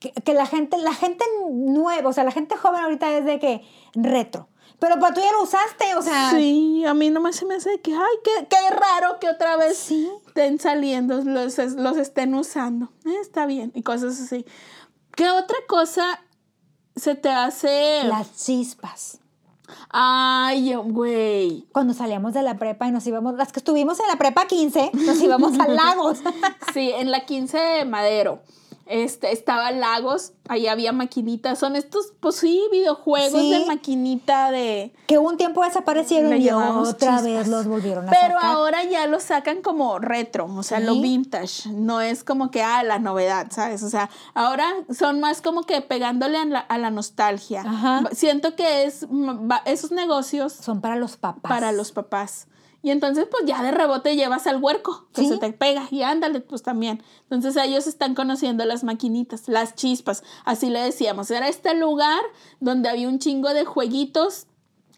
que, que la gente, la gente nueva, o sea, la gente joven ahorita es de que retro. Pero para tú ya lo usaste, o sea. Sí, a mí nomás se me hace que, ay, qué, qué raro que otra vez Sí. estén saliendo, los, los estén usando. Eh, está bien, y cosas así. ¿Qué otra cosa se te hace? Las chispas. Ay, güey. Cuando salíamos de la prepa y nos íbamos, las que estuvimos en la prepa 15, nos íbamos a *laughs* Lagos. Sí, en la 15 de Madero. Este, estaba Lagos, ahí había maquinitas. Son estos, pues sí, videojuegos Sí. de maquinita de. que un tiempo desaparecieron y otra chispas. vez los volvieron a Pero sacar. ahora ya lo sacan como retro, o sea, lo vintage. No es como que, ah, la novedad, ¿sabes? O sea, ahora son más como que pegándole a la, a la nostalgia. Ajá. Siento que es mm, esos negocios Son para los papás. para los papás. Y entonces, pues ya de rebote llevas al huerco, que Sí. se te pega, y ándale, pues también. Entonces ellos están conociendo las maquinitas, las chispas, así le decíamos. Era este lugar donde había un chingo de jueguitos,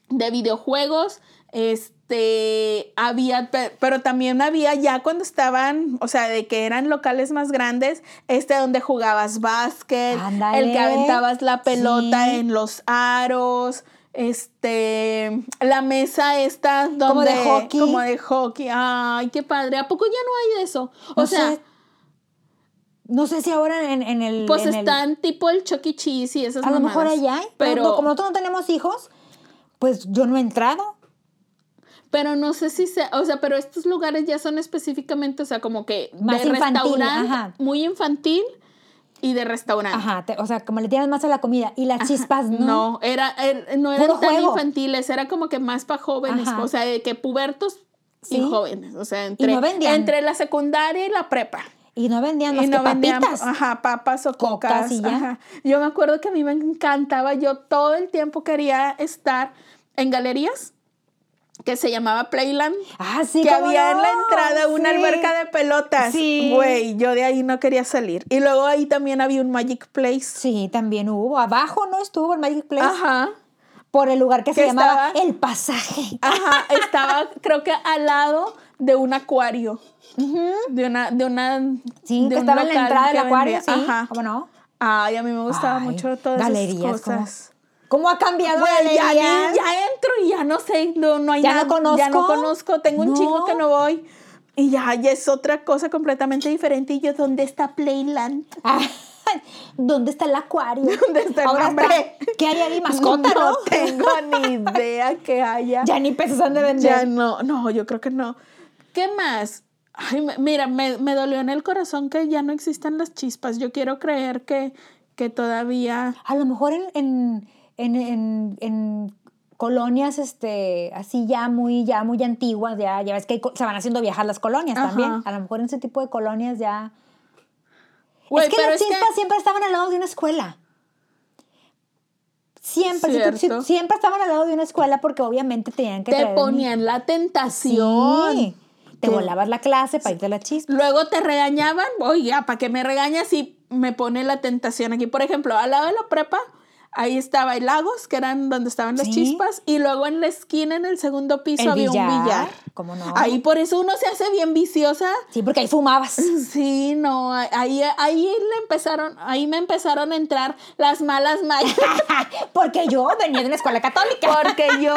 de videojuegos, este, había, pe- pero también había ya cuando estaban, o sea, de que eran locales más grandes, este donde jugabas básquet, el que aventabas la pelota Sí. en los aros, este, la mesa esta donde, Como de hockey. como de hockey, ay, qué padre, ¿a poco ya no hay de eso? O No sea, sé, no sé si ahora en, en el. pues en el- están tipo el Chucky Cheese y esas a lo mejor allá hay. pero Pero como nosotros no tenemos hijos, pues yo no he entrado. Pero no sé si se, o sea, pero estos lugares ya son específicamente, o sea, como que Más de infantil, restaurante, ajá. muy infantil y de restaurante. Ajá, te- o sea, como le tienes más a la comida. Y las chispas no. No, era, er- no eran Puro tan juego. infantiles, era como que más para jóvenes, Ajá. o sea, de que pubertos y Sí. jóvenes, o sea, entre, no vendían. entre la secundaria y la prepa. Y no vendían más Y no que vendían, papitas. ajá, papas o Cocas cocas. y ya. ajá. Yo me acuerdo que a mí me encantaba, yo todo el tiempo quería estar en galerías que se llamaba Playland. Ah, sí, que había en la no. entrada una Sí. alberca de pelotas. Sí. Güey, yo de ahí no quería salir. Y luego ahí también había un Magic Place. Sí, también hubo. Abajo no estuvo el Magic Place. Ajá. Por el lugar que, se Que llamaba estaba- El Pasaje. Ajá, estaba creo que al lado de un acuario. De una, de una. Sí, de que estaba en la entrada del acuario, sí. Ajá. ¿Cómo no? Ay, a mí me gustaba Ay, mucho todas galerías, esas cosas. ¿Cómo, cómo ha cambiado Güey, ya, galerías? ni- ya entro y ya no sé, no, no hay ¿Ya no nada. Ya no conozco? conozco, tengo un chingo que no voy. Y ya, ya es otra cosa completamente diferente. Y yo, ¿dónde está Playland? Ah, *laughs* ¿Dónde está el acuario? *laughs* ¿Dónde está el Ahora hambre? ¿Qué hay ahí? *laughs* Mascota, ¿no? No tengo ni idea que haya. Ya ni pesos han de vender. Ya no, no, yo creo que no. ¿Qué más? Ay, mira, me, me dolió en el corazón que ya no existan las chispas. Yo quiero creer que, que todavía... A lo mejor en, en, en, en- en colonias este, así ya muy, ya muy antiguas, ya, ya ves que hay se van haciendo viejas las colonias Ajá. también. A lo mejor en ese tipo de colonias ya. Es que las es que- chispas siempre estaban al lado de una escuela. Siempre, si tú- si- Cierto. siempre estaban al lado de una escuela porque obviamente tenían que te un- ponían la tentación. Sí. Te volabas la clase para irte a la chispa. Luego te regañaban, oye, ¿para qué me regañas si me pone la tentación aquí? Por ejemplo, al lado de la prepa, ahí estaba el Lagos, que eran donde estaban las Sí. chispas, y luego en la esquina, en el segundo piso, El había billar, un billar. ¿cómo no? Ahí por eso uno se hace bien viciosa. Sí, porque ahí fumabas. *laughs* Sí, no, ahí, ahí le empezaron, ahí me empezaron a entrar las malas mañas. *laughs* porque yo venía de una escuela católica. Porque yo,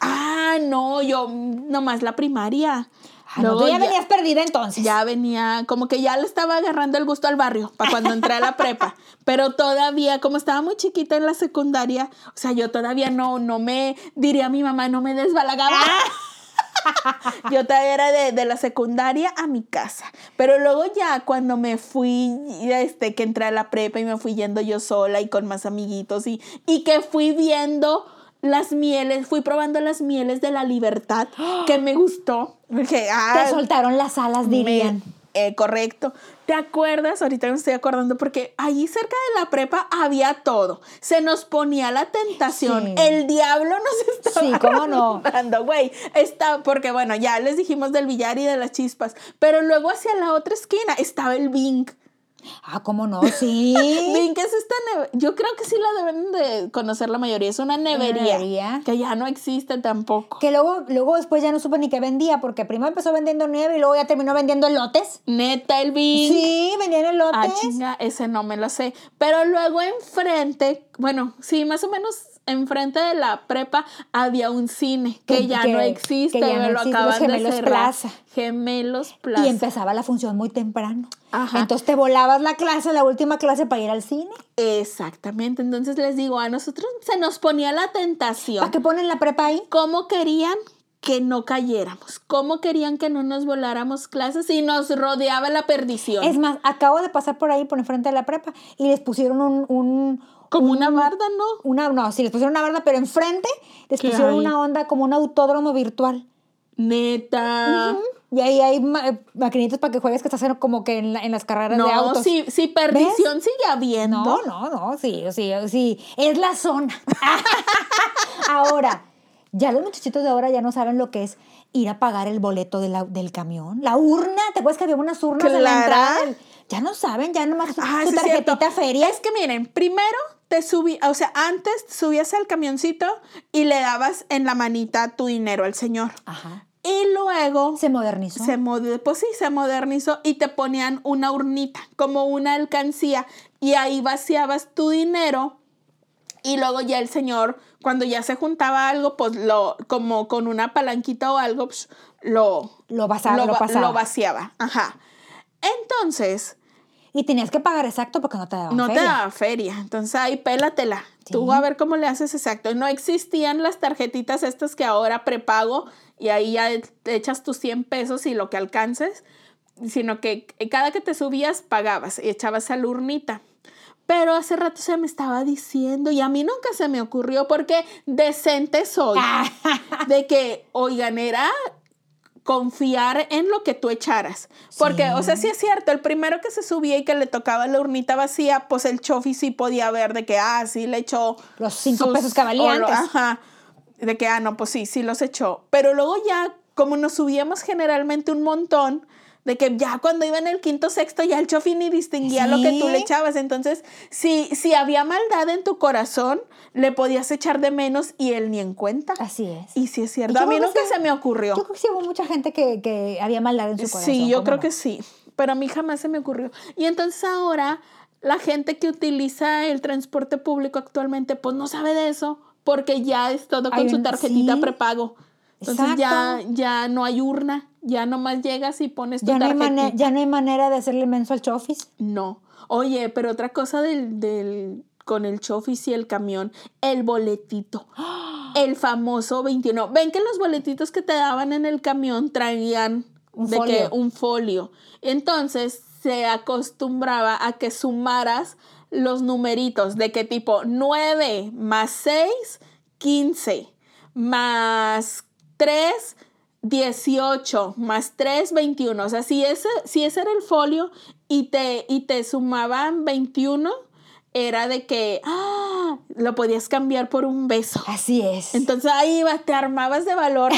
ah, no, yo nomás la primaria. Ah, no, tú Luego ya venías perdida entonces. ya venía, como que ya le estaba agarrando el gusto al barrio para cuando entré a la prepa. *laughs* Pero todavía, como estaba muy chiquita en la secundaria, o sea, yo todavía no, no me, diría mi mamá, no me desbalagaba. *laughs* Yo todavía era de, de la secundaria a mi casa. Pero luego ya cuando me fui, este, que entré a la prepa y me fui yendo yo sola y con más amiguitos y, y que fui viendo las mieles, fui probando las mieles de la libertad, *gasps* que me gustó. Ah, Te soltaron las alas, dirían. me- eh, correcto. ¿Te acuerdas? Ahorita me estoy acordando porque allí cerca de la prepa había todo. Se nos ponía la tentación. Sí. El diablo nos *laughs* estaba Sí, ¿cómo no? güey. Está, porque bueno, ya les dijimos del billar y de las chispas. Pero luego hacia la otra esquina estaba el Bink. Ah, ¿cómo no? *laughs* Sí. Bink es esta neve- Yo creo que sí la deben de conocer la mayoría. Es una nevería. nevería. Que ya no existe tampoco. que luego, luego después ya no supe ni qué vendía, porque primero empezó vendiendo nieve y luego ya terminó vendiendo elotes. Neta, el Bink. Sí, vendían elotes. Ah, chinga, ese no me lo sé. Pero luego enfrente, bueno, sí, más o menos enfrente de la prepa había un cine que, Que- ya que- no existe, que ya me no lo existe, acaban los Gemelos de cerrar. Plaza. Gemelos Plaza. Y empezaba la función muy temprano. Ajá. Entonces te volabas la clase, la última clase para ir al cine. Exactamente, entonces les digo, a nosotros se nos ponía la tentación. ¿Para qué ponen la prepa ahí? ¿Cómo querían que no cayéramos? ¿Cómo querían que no nos voláramos clases y nos rodeaba la perdición? Es más, acabo de pasar por ahí, por enfrente de la prepa, y les pusieron un, un- como una barda, ¿no? una, no, sí, les pusieron una barda, pero enfrente les ¿Qué pusieron hay? una onda como un autódromo virtual. Neta. Y ahí hay ma- eh, maquinitas para que juegues que estás en- como que en, la- en las carreras de No, autos. sí, sí, perdición sigue habiendo. No, no, no, sí, sí, sí. Es la zona. *laughs* ahora, ya los muchachitos de ahora ya no saben lo que es ir a pagar el boleto de la- del camión. La urna, ¿te acuerdas que había unas urnas en la entrada? del- Ya no saben, ya nomás su, Ah, su cierto. tarjetita feria. Es que miren, primero te subí, o sea, antes subías al camioncito y le dabas en la manita tu dinero al señor. Ajá. Y luego Se modernizó. se pues sí, se modernizó y te ponían una urnita, como una alcancía, y ahí vaciabas tu dinero. Y luego ya el señor, cuando ya se juntaba algo, pues lo, como con una palanquita o algo, pues, lo, Lo pasaba, lo lo vaciaba. Ajá. Entonces, Y tenías que pagar exacto porque no te daban no te feria. daba feria. Entonces ahí pélatela. Tú Sí. a ver cómo le haces exacto. No existían las tarjetitas estas que ahora prepago y ahí ya te echas tus 100 pesos y lo que alcances, sino que cada que te subías pagabas y echabas a la urnita. Pero hace rato se me estaba diciendo y a mí nunca se me ocurrió porque decente soy. *laughs* de que, oigan, era confiar en lo que tú echaras. Porque, o sea, sí es cierto, el primero que se subía y que le tocaba la urnita vacía, pues el chofi sí podía ver de que, ah, sí le echó... Los cinco pesos que lo-. Ajá. De que, ah, no, pues sí, sí los echó. Pero luego ya, como nos subíamos generalmente un montón, de que ya cuando iba en el quinto, sexto, ya el chofi ni distinguía lo que tú le echabas. Entonces, si, si había maldad en tu corazón, le podías echar de menos y él ni en cuenta. Así es. Y sí es cierto. A mí nunca sí. se me ocurrió. Yo creo que sí hubo mucha gente que, que había maldad en su corazón. Sí, yo ¿cómo creo no? que sí. Pero a mí jamás se me ocurrió. Y entonces ahora la gente que utiliza el transporte público actualmente, pues no sabe de eso, porque ya es todo con su tarjetita sí. prepago. Entonces ya, ya no hay urna, ya nomás llegas y pones tu Ya no, hay tarjetita. mane- ya no hay manera de hacerle menso al chofis. No. Oye, pero otra cosa del, del con el chofis y el camión, el boletito. *gasps* El famoso 21. Ven que los boletitos que te daban en el camión traían Un de folio. que un folio. Entonces se acostumbraba a que sumaras los numeritos de que tipo 9 más 6, 15, más 3, 18, más 3, 21. O sea, si ese, si ese era el folio y te, y te sumaban 21, era de que, ah, lo podías cambiar por un beso. Así es. Entonces ahí ibas, te armabas de valor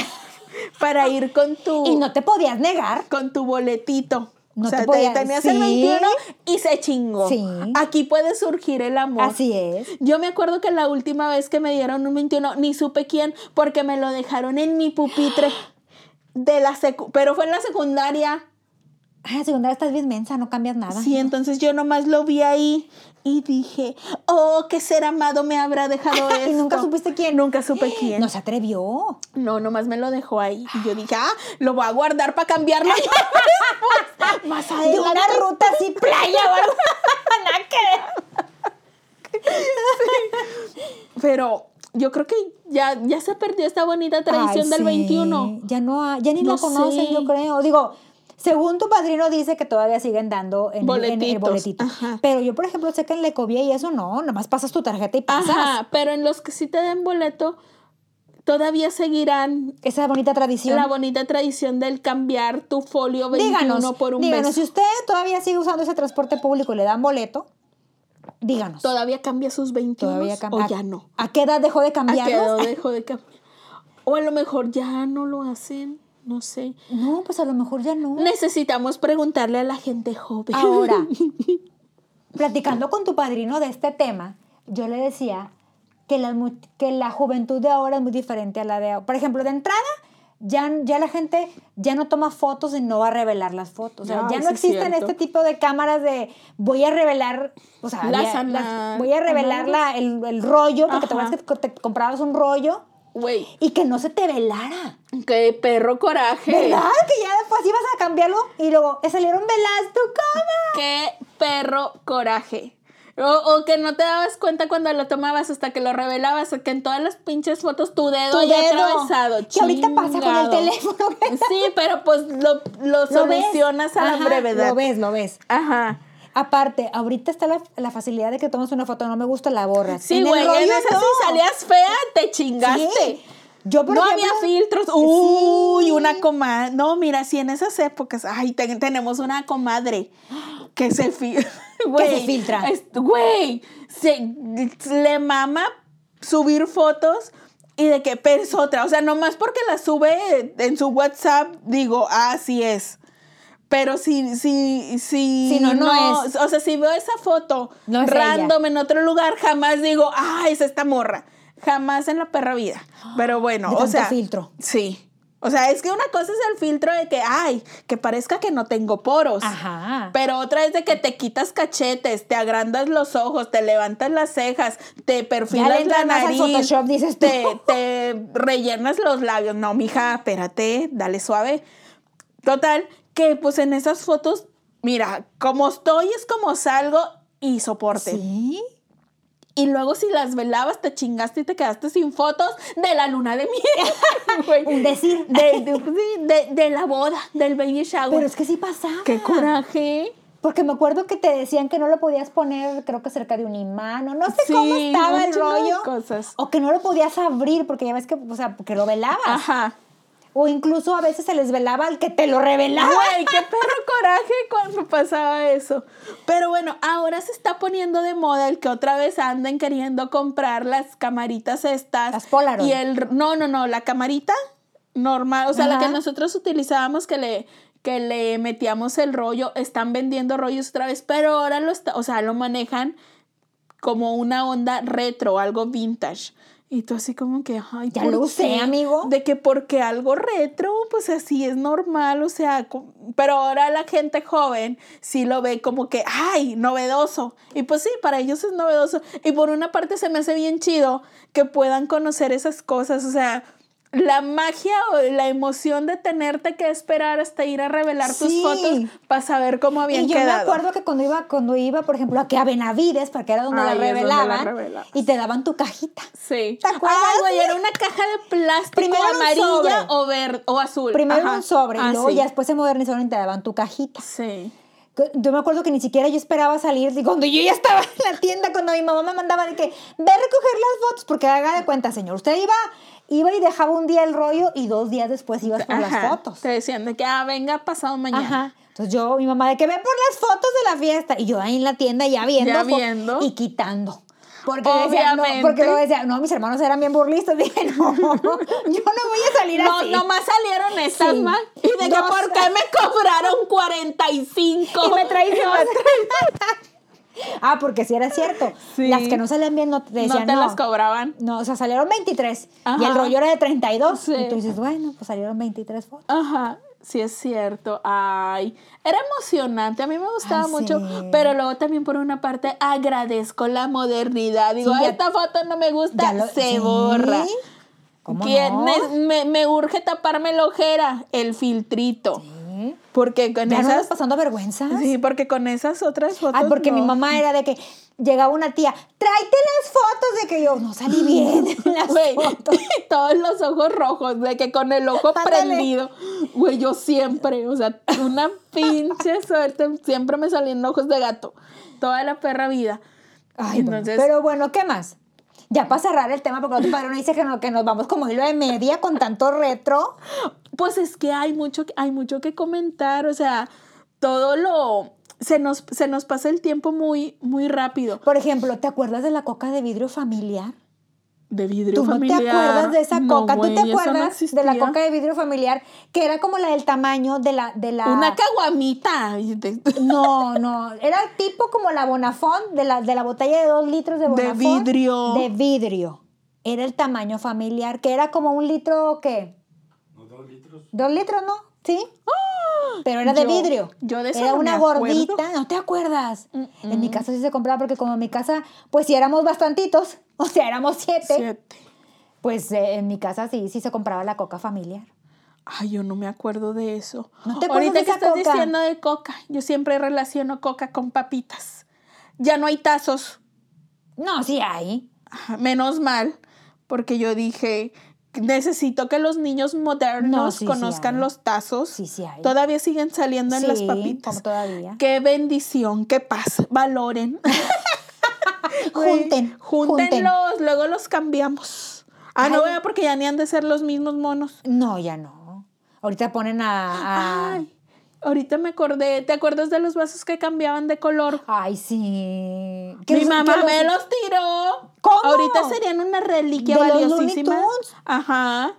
para ir con tu, *laughs* y no te podías negar. con tu boletito. No o te sea, te- podías- tenías el sí. 21 y se chingó. Sí. Aquí puede surgir el amor. Así es. Yo me acuerdo que la última vez que me dieron un 21, ni supe quién, porque me lo dejaron en mi pupitre de la secu pero fue en la secundaria. Ah, segunda estás bien mensa, no cambias nada. Sí, entonces yo nomás lo vi ahí y dije, oh, qué ser amado me habrá dejado *laughs* Y esto. nunca supiste quién. Nunca supe quién. No se atrevió. No, nomás me lo dejó ahí. Y yo dije, ah, lo voy a guardar para cambiarlo. *laughs* *laughs* Más De adelante. una ruta así, playa o algo. Nada que ver. Pero yo creo que ya, ya se perdió esta bonita tradición Ay, del sí. 21. Ya no, ha- ya ni No la conocen, sé. yo creo. Digo, según tu padrino dice que todavía siguen dando en, en el boletito. ajá. Pero yo, por ejemplo, sé que en Lecovia y eso no, nomás pasas tu tarjeta y pasas. Ajá, pero en los que sí te den boleto, todavía seguirán Esa bonita tradición. la bonita tradición del cambiar tu folio 21 díganos, por un díganos, beso. si usted todavía sigue usando ese transporte público y le dan boleto, díganos. ¿Todavía cambia sus 21 Todavía cam- o ¿A- ya no? ¿A qué edad dejó de ¿A qué edad dejó de cambiar? O a lo mejor ya no lo hacen, no sé. No, pues a lo mejor ya no. Necesitamos preguntarle a la gente joven. Ahora, *laughs* platicando con tu padrino de este tema, yo le decía que la, que la juventud de ahora es muy diferente a la de ahora. Por ejemplo, de entrada, ya, ya la gente ya no toma fotos y no va a revelar las fotos. O sea, ya no es existen este tipo de cámaras de voy a revelar, o sea, Las las- voy a revelar la- el, el rollo, porque te Ajá. acuerdas que te comprabas un rollo Güey, y que no se te velara. qué perro coraje. ¿Verdad? Que ya después ibas a cambiarlo y luego "Eh, salieron velas tu cama. Qué perro coraje. O, o que no te dabas cuenta cuando lo tomabas hasta que lo revelabas, o que en todas las pinches fotos tu dedo Tu dedo. atravesado. Que ahorita pasa con el teléfono. Sí, pero pues lo, lo Lo ves. solucionas a la brevedad. Lo ves, lo ves. Ajá. Aparte, ahorita está la, la facilidad de que tomas una foto, no me gusta, la borras. Sí, En güey, en rollo, esa no. si salías fea, te chingaste. Sí. Yo, por no ejemplo, había filtros. Sí. Una comadre. No, mira, sí, en esas épocas, ay, te- tenemos una comadre que se, fi- *gasps* güey, se filtra. Güey, se, le mama subir fotos y de que es otra. O sea, nomás porque la sube en su WhatsApp, digo, ah, así es. Pero si, si, si, Si no, no es. O sea, si veo esa foto No es random en otro lugar, jamás digo, ah, es esta morra. Jamás en la perra vida. Pero bueno, De o tanto sea. filtro. Sí. O sea, es que una cosa es el filtro de que, ay, que parezca que no tengo poros. Ajá. Pero otra es de que te quitas cachetes, te agrandas los ojos, te levantas las cejas, te perfilas la nariz, Photoshop, dices tú. te, te rellenas los labios. No, mija, espérate, dale suave. Total, que pues en esas fotos, mira, como estoy es como salgo y soporte. Sí. Y luego si las velabas, te chingaste y te quedaste sin fotos de la luna de miel. *laughs* Un decir. *laughs* De, de- sí, de- de la boda, del baby shower. Pero es que sí pasaba. ¡Qué coraje! Porque me acuerdo que te decían que no lo podías poner, creo que cerca de un imán, o no sé Sí, cómo estaba el rollo. cosas. O que no lo podías abrir, porque ya ves que, o sea, porque lo velabas. Ajá. O incluso a veces se les velaba al que te lo revelaba. Güey, qué perro coraje cuando pasaba eso. Pero bueno, ahora se está poniendo de moda el que otra vez anden queriendo comprar las camaritas estas. Las Polaroid. Y el no, no, no, la camarita normal, o sea, la que nosotros utilizábamos que le que le metíamos el rollo, están vendiendo rollos otra vez, pero ahora lo está, o sea, lo manejan como una onda retro, algo vintage. Y tú así como que, ay, Ya ¿por lo usé, amigo. De que porque algo retro, pues así es normal, o sea, pero ahora la gente joven sí lo ve como que, ay, novedoso. Y pues sí, para ellos es novedoso. Y por una parte se me hace bien chido que puedan conocer esas cosas, o sea, la magia o la emoción de tenerte que esperar hasta ir a revelar tus fotos para saber cómo habían Y yo quedado. me acuerdo que cuando iba, cuando iba, por ejemplo, aquí a Benavides, porque era donde Ay, la es donde la revelaban, y te daban tu cajita. Sí. ¿Te acuerdas? Güey, era una caja de plástico Primero amarilla o verde o azul. Primero Ajá. un sobre, Ah, y luego sí. ya después se modernizaron y te daban tu cajita. Sí. Yo me acuerdo que ni siquiera yo esperaba salir, y cuando yo ya estaba en la tienda, cuando mi mamá me mandaba de que, ve a recoger las fotos, porque haga de cuenta, señor, usted iba, iba y dejaba un día el rollo y dos días después ibas por las fotos. Te decían de que, ah, venga pasado mañana. Ajá. Entonces yo, mi mamá, de que ve por las fotos de la fiesta. Y yo ahí en la tienda ya viendo. Ya viendo. Y quitando. Porque decía, no, porque luego decía, no, mis hermanos eran bien burlistas. *laughs* Dije, no, yo no voy a salir No, así. nomás salieron estas Sí. más. Y de que, *laughs* Dos. ¿por qué me cobraron 45? Y me traes *laughs* Ah, porque sí era cierto. Sí. Las que no salían bien no te decían, no te no. las cobraban. No, o sea, salieron 23. Y el rollo era de 32. Sí. Y tú dices, bueno, pues salieron 23 fotos. Ajá, sí es cierto. Ay, era emocionante, a mí me gustaba Ay, mucho, sí. pero luego también por una parte agradezco la modernidad. Digo, Sí, ya- esta foto no me gusta, lo- se borra. ¿Cómo ¿Quién no? Me, me, me urge taparme la ojera, el filtrito. Porque con ¿Ya no andas esas... pasando vergüenza? Sí, porque con esas otras fotos Ah, porque mi no. mamá era de que llegaba una tía, tráete las fotos de que yo no salí bien en las Güey, fotos. *laughs* todos los ojos rojos, de que con el ojo Ándale. prendido. Güey, yo siempre, o sea, una pinche *laughs* suerte, siempre me salían ojos de gato. Toda la perra vida. Ay, bueno, Entonces, pero bueno, ¿qué más? Ya para cerrar el tema, porque otro padre no dice que, no, que nos vamos como hilo de media con tanto retro. *laughs* pues es que hay mucho, hay mucho que comentar, o sea, todo lo... Se nos, se nos pasa el tiempo muy, muy rápido. Por ejemplo, ¿te acuerdas de la coca de vidrio familiar? De vidrio ¿Tú no familiar. te acuerdas de esa No, coca? ¿Tú te no acuerdas de la coca de vidrio familiar? Que era como la del tamaño de la... De la... Una caguamita. de- *laughs* No, no, era tipo como la Bonafón, de la, de la botella de dos litros de De Bonafón. vidrio. De vidrio. Era el tamaño familiar, que era como un litro, ¿qué? ¿No dos litros? ¿Dos litros, no? ¿Sí? Pero era de Yo- vidrio. yo de eso Era no una gordita, ¿no te acuerdas? En mi casa sí se compraba porque como en mi casa, pues si éramos bastantitos, *laughs* o sea, éramos siete, Siete. pues eh, en mi casa sí, sí se compraba la coca familiar. Ay, yo no me acuerdo de eso. ¿No te acuerdas Ahorita de que estás coca? diciendo de coca, yo siempre relaciono coca con papitas. Ya no hay tazos. No, sí hay. Menos mal, porque yo dije, necesito que los niños modernos No, sí, conozcan los tazos. Sí, sí hay. Todavía siguen saliendo en las papitas. como todavía. Qué bendición, qué paz. Valoren. *laughs* Junten. Júntenlos, luego los cambiamos. Ah, no Ay. vea porque ya ni han de ser los mismos monos. No, ya no. Ahorita ponen a... a- Ay, ahorita me acordé. ¿Te acuerdas de los vasos que cambiaban de color? Ay, sí. Mi mamá me los tiró. ¿Cómo? Ahorita serían una reliquia ¿De los Looney valiosísima. Ajá.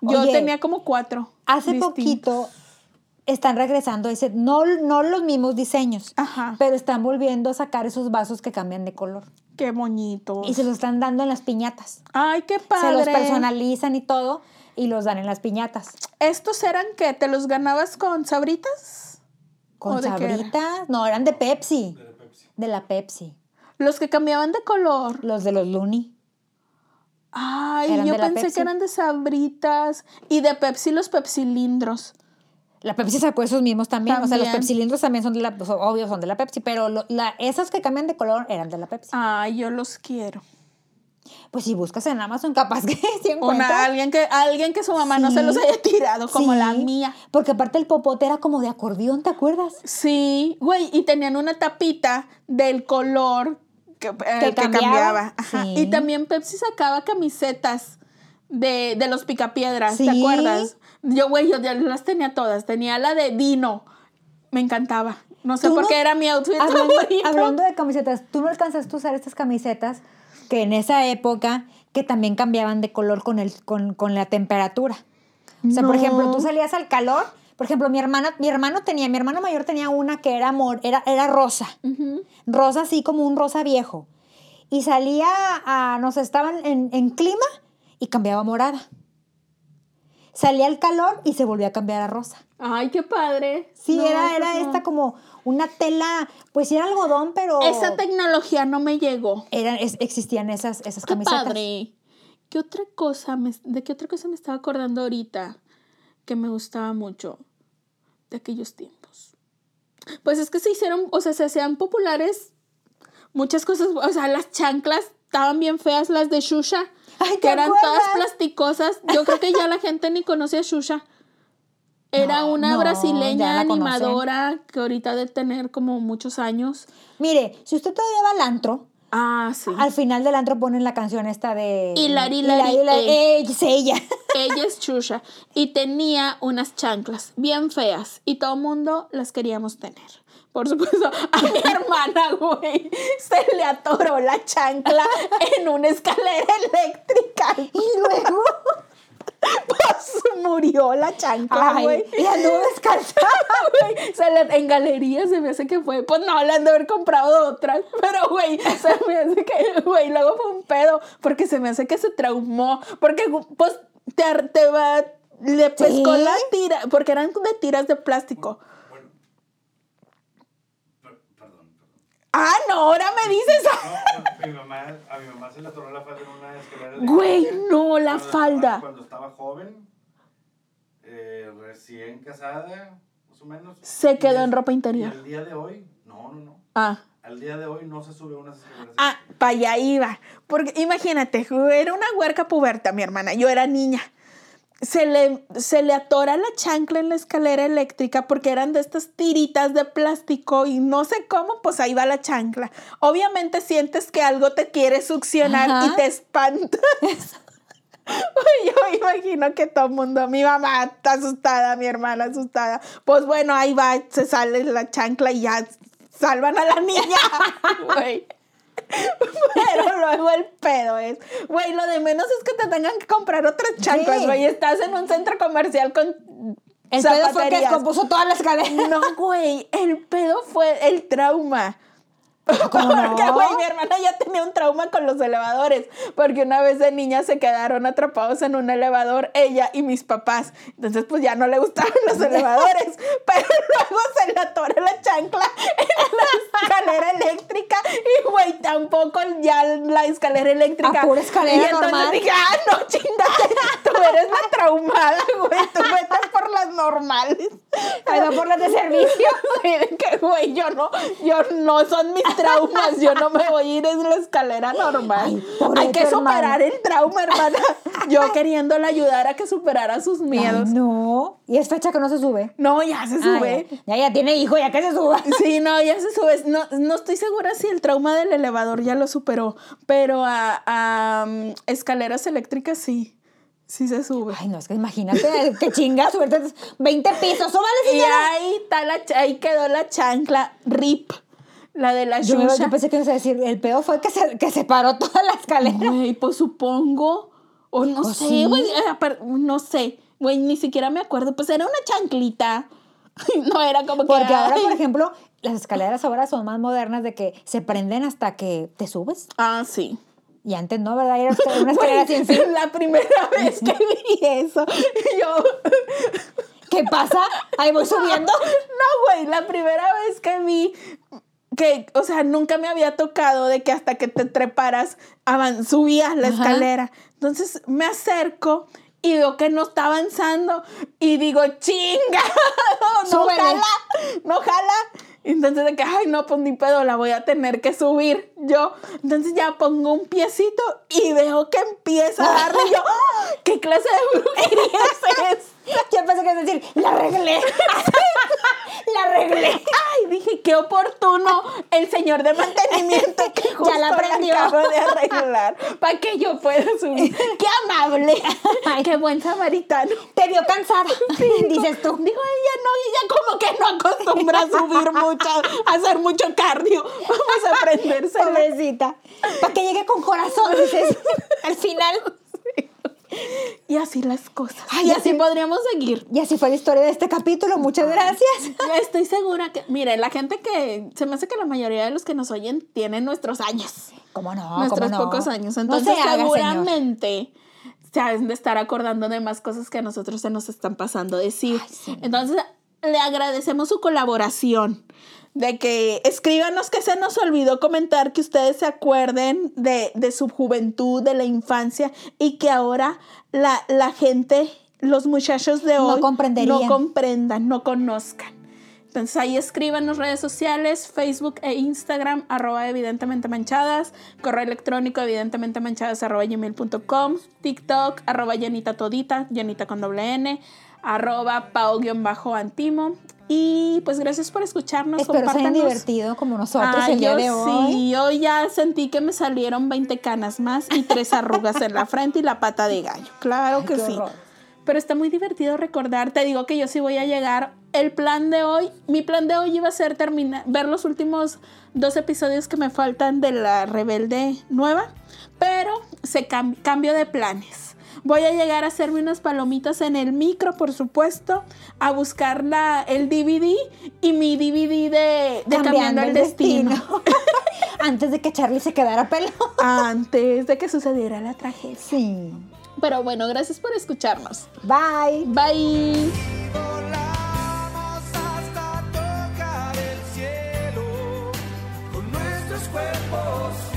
Yo Oye, tenía como cuatro. Hace distintos. poquito están regresando ese, no, no los mismos diseños, Ajá. pero están volviendo a sacar esos vasos que cambian de color. Qué bonito. Y se los están dando en las piñatas. Ay, qué padre. Se los personalizan y todo y los dan en las piñatas. ¿Estos eran qué? ¿Te los ganabas con sabritas? Con sabritas. No, eran de Pepsi. De la Pepsi. De la Pepsi. Los que cambiaban de color. Los de los Looney. Ay, Eran yo pensé Pepsi. que eran de sabritas. Y de Pepsi los pepsilindros. La Pepsi sacó esos mismos también. O sea, los pepsilindros también son de la, pues, obvio, son de la Pepsi, pero lo- la, esas que cambian de color eran de la Pepsi. Ay, yo los quiero. Pues si buscas en Amazon, capaz *laughs* que sí encuentras. Una, alguien, que, alguien que su mamá no se Sí. los haya tirado, como Sí, la mía. Porque aparte el popote era como de acordeón, ¿te acuerdas? Sí, güey, y tenían una tapita del color que, eh, que cambiaba, cambiaba. Ajá. sí. Y también Pepsi sacaba camisetas de, de los picapiedras, ¿te Sí. acuerdas? Yo, güey, yo ya las tenía todas. Tenía la de Dino. Me encantaba. No sé por no- qué era mi outfit Hablando, favorito. hablando de camisetas, ¿tú no alcanzaste a usar estas camisetas que en esa época que también cambiaban de color con, el, con, con la temperatura? O sea, por ejemplo, tú salías al calor, por ejemplo, mi hermana, mi hermano tenía, mi hermano mayor tenía una que era amor, era, era rosa, rosa así como un rosa viejo. Y salía a, nos estaban en, en clima y cambiaba morada. Salía al calor y se volvía a cambiar a rosa. Ay, qué padre. Sí, No, era, era no. esta como una tela, pues era algodón, pero Esa tecnología no me llegó. eran, es- existían esas, esas Qué camisetas. padre. ¿Qué otra cosa me, ¿De qué otra cosa me estaba acordando ahorita que me gustaba mucho de aquellos tiempos? Pues es que se hicieron, o sea, se hacían populares muchas cosas, o sea, las chanclas estaban bien feas, las de Shusha, Ay, ¿te que eran todas plasticosas. Yo creo que ya la gente ni conoce a Shusha. Era una no, brasileña conocen. animadora que ahorita de tener como muchos años. Mire, si usted todavía va al antro, Ah, sí. al final del antro ponen la canción esta de... Hilari, Hilari, es ella. *laughs* Ella es Shusha y tenía unas chanclas bien feas y todo el mundo las queríamos tener. Por supuesto, a mi *laughs* hermana, güey, se le atoró la chancla en una escalera eléctrica. Y luego... *laughs* Pues murió la chancla, güey. y anduvo descalza. *laughs* Güey, se le- en galerías se me hace que fue. Pues no, le han de haber comprado otras. *laughs* Pero, güey, se me hace que, güey, luego fue un pedo. Porque se me hace que se traumó. Porque, pues, te, te va. Le pescó ¿Sí? la tira. Porque eran de tiras de plástico. Ah, no, ahora me dices. No, mi mamá, a mi mamá se le atoró la falda en una escalera. de- Güey, no, la Cuando falda. estaba- cuando estaba joven, eh, recién casada, más o menos. Se quedó en ropa interior. al día de hoy, no, no, no. Ah. Al día de hoy no se sube a unas escaleras. Ah, para allá iba. Porque imagínate, era una huerca puberta, mi hermana. Yo era niña. Se le, se le atora la chancla en la escalera eléctrica porque eran de estas tiritas de plástico y no sé cómo, pues ahí va la chancla. Obviamente sientes que algo te quiere succionar Ajá. y te espantas. *laughs* *laughs* Yo imagino que todo el mundo, mi mamá está asustada, mi hermana asustada. Pues bueno, ahí va, se sale la chancla y ya salvan a la niña. *laughs* Pero luego el pedo es, güey, lo de menos es que te tengan que comprar otras chanclas, Sí. güey. Estás en un centro comercial con El pedo fue que descompuso toda la escalera. No, güey, el pedo fue el trauma. *laughs* ¿Cómo no? Porque, güey, mi hermana ya tenía un trauma con los elevadores. Porque una vez de niña se quedaron atrapados en un elevador, ella y mis papás. Entonces, pues ya no le gustaban los *laughs* elevadores. Pero luego se le atora la chancla en la escalera eléctrica. Y, güey, tampoco ya la escalera eléctrica. A pura escalera y entonces normal. dije, ah, no, chingate. Tú eres la traumada, güey. Tú vete por las normales. *laughs* Va por las de servicio. *laughs* Miren que, güey, yo no, yo no son mis traumas, yo no me voy a ir en la escalera normal. Ay, Hay que superar el trauma, hermana. *laughs* Yo queriéndola ayudar a que superara sus miedos. Ay, no. Y es fecha que no se sube. No, ya se sube. ya, ya, ya tiene hijo, ya que se suba. Sí, no, ya se sube. No, no estoy segura si el trauma del elevador ya lo superó, pero a, a, um, escaleras eléctricas sí, sí se sube. Ay, no, es que imagínate que chinga, subirte 20 pisos. Súbale, Y señora. ahí, está la, ahí quedó la chancla, RIP, la de la Yo, yo pensé que ibas a decir, el peor fue que se, que se paró toda la escalera. Güey, pues supongo. O no ¿O sé, güey. eh, No sé. Güey, ni siquiera me acuerdo. Pues era una chanclita. *laughs* No era como que. Porque ahora, por ejemplo, las escaleras ahora son más modernas de que se prenden hasta que te subes. Ah, sí. Y antes no, ¿verdad? Era una *laughs* escalera sin fin. la primera *laughs* vez que vi eso, yo. *laughs* ¿Qué pasa? Ahí voy subiendo. No, güey, la primera vez que vi que, o sea, nunca me había tocado de que hasta que te treparas, subías la Ajá. escalera. Entonces me acerco y veo que no está avanzando y digo, chinga, no, no Súbele. jala, no jala. Entonces de que, ay, no, pues ni pedo, la voy a tener que subir yo. Entonces ya pongo un piecito y veo que empieza a darle yo, ¡ah! ¿qué clase de brujería es? Yo pensé que decir, la arreglé. *laughs* la arreglé. Ay, dije, qué oportuno el señor de mantenimiento que *laughs* justo Ya la aprendió. acabo de arreglar para que yo pueda subir. *laughs* Qué amable. qué buen samaritano. Te vio cansada, dices tú. Digo, ella no, ella como que no acostumbra a subir mucho, a hacer mucho cardio. Vamos a aprendérselo. Pobrecita. Para que llegue con corazón, dices. Al final. Y así las cosas. Ay, y así- así podríamos seguir. Y así fue la historia de este capítulo. Muchas gracias. *laughs* Ya Estoy segura que, mire, la gente que, se me hace que la mayoría de los que nos oyen tienen nuestros años. ¿Cómo no? nuestros ¿Cómo no? pocos años. No Entonces, se haga, señor. seguramente se han de estar acordando de más cosas que a nosotros se nos están pasando decir. Ay, sí. Entonces, le agradecemos su colaboración. De que escríbanos que se nos olvidó comentar que ustedes se acuerden de, de su juventud, de la infancia y que ahora la, la gente, los muchachos de No hoy comprenderían. no comprendan, no conozcan. Entonces ahí escríbanos redes sociales, Facebook e Instagram, arroba evidentemente manchadas, correo electrónico evidentemente manchadas arroba gmail.com, TikTok, arroba llenita todita, llenita con doble N, arroba pao-antimo. Y pues gracias por escucharnos. Espero se hayan divertido como nosotros Ah, el día de hoy. sí, yo ya sentí que me salieron 20 canas más y tres *laughs* arrugas en la frente y la pata de gallo. Claro Ay, que sí. horror. Pero está muy divertido recordar. Te digo que yo sí voy a llegar. El plan de hoy, mi plan de hoy iba a ser terminar, ver los últimos dos episodios que me faltan de la Rebelde nueva, pero se cam- cambio de planes. Voy a llegar a hacerme unas palomitas en el micro, por supuesto, a buscar la, el DVD y mi DVD de, de Cambiando, el, Destino. *laughs* Antes de que Charlie se quedara pelo. Antes de que sucediera la tragedia. Sí. Pero bueno, gracias por escucharnos. Bye. Bye. cuerpos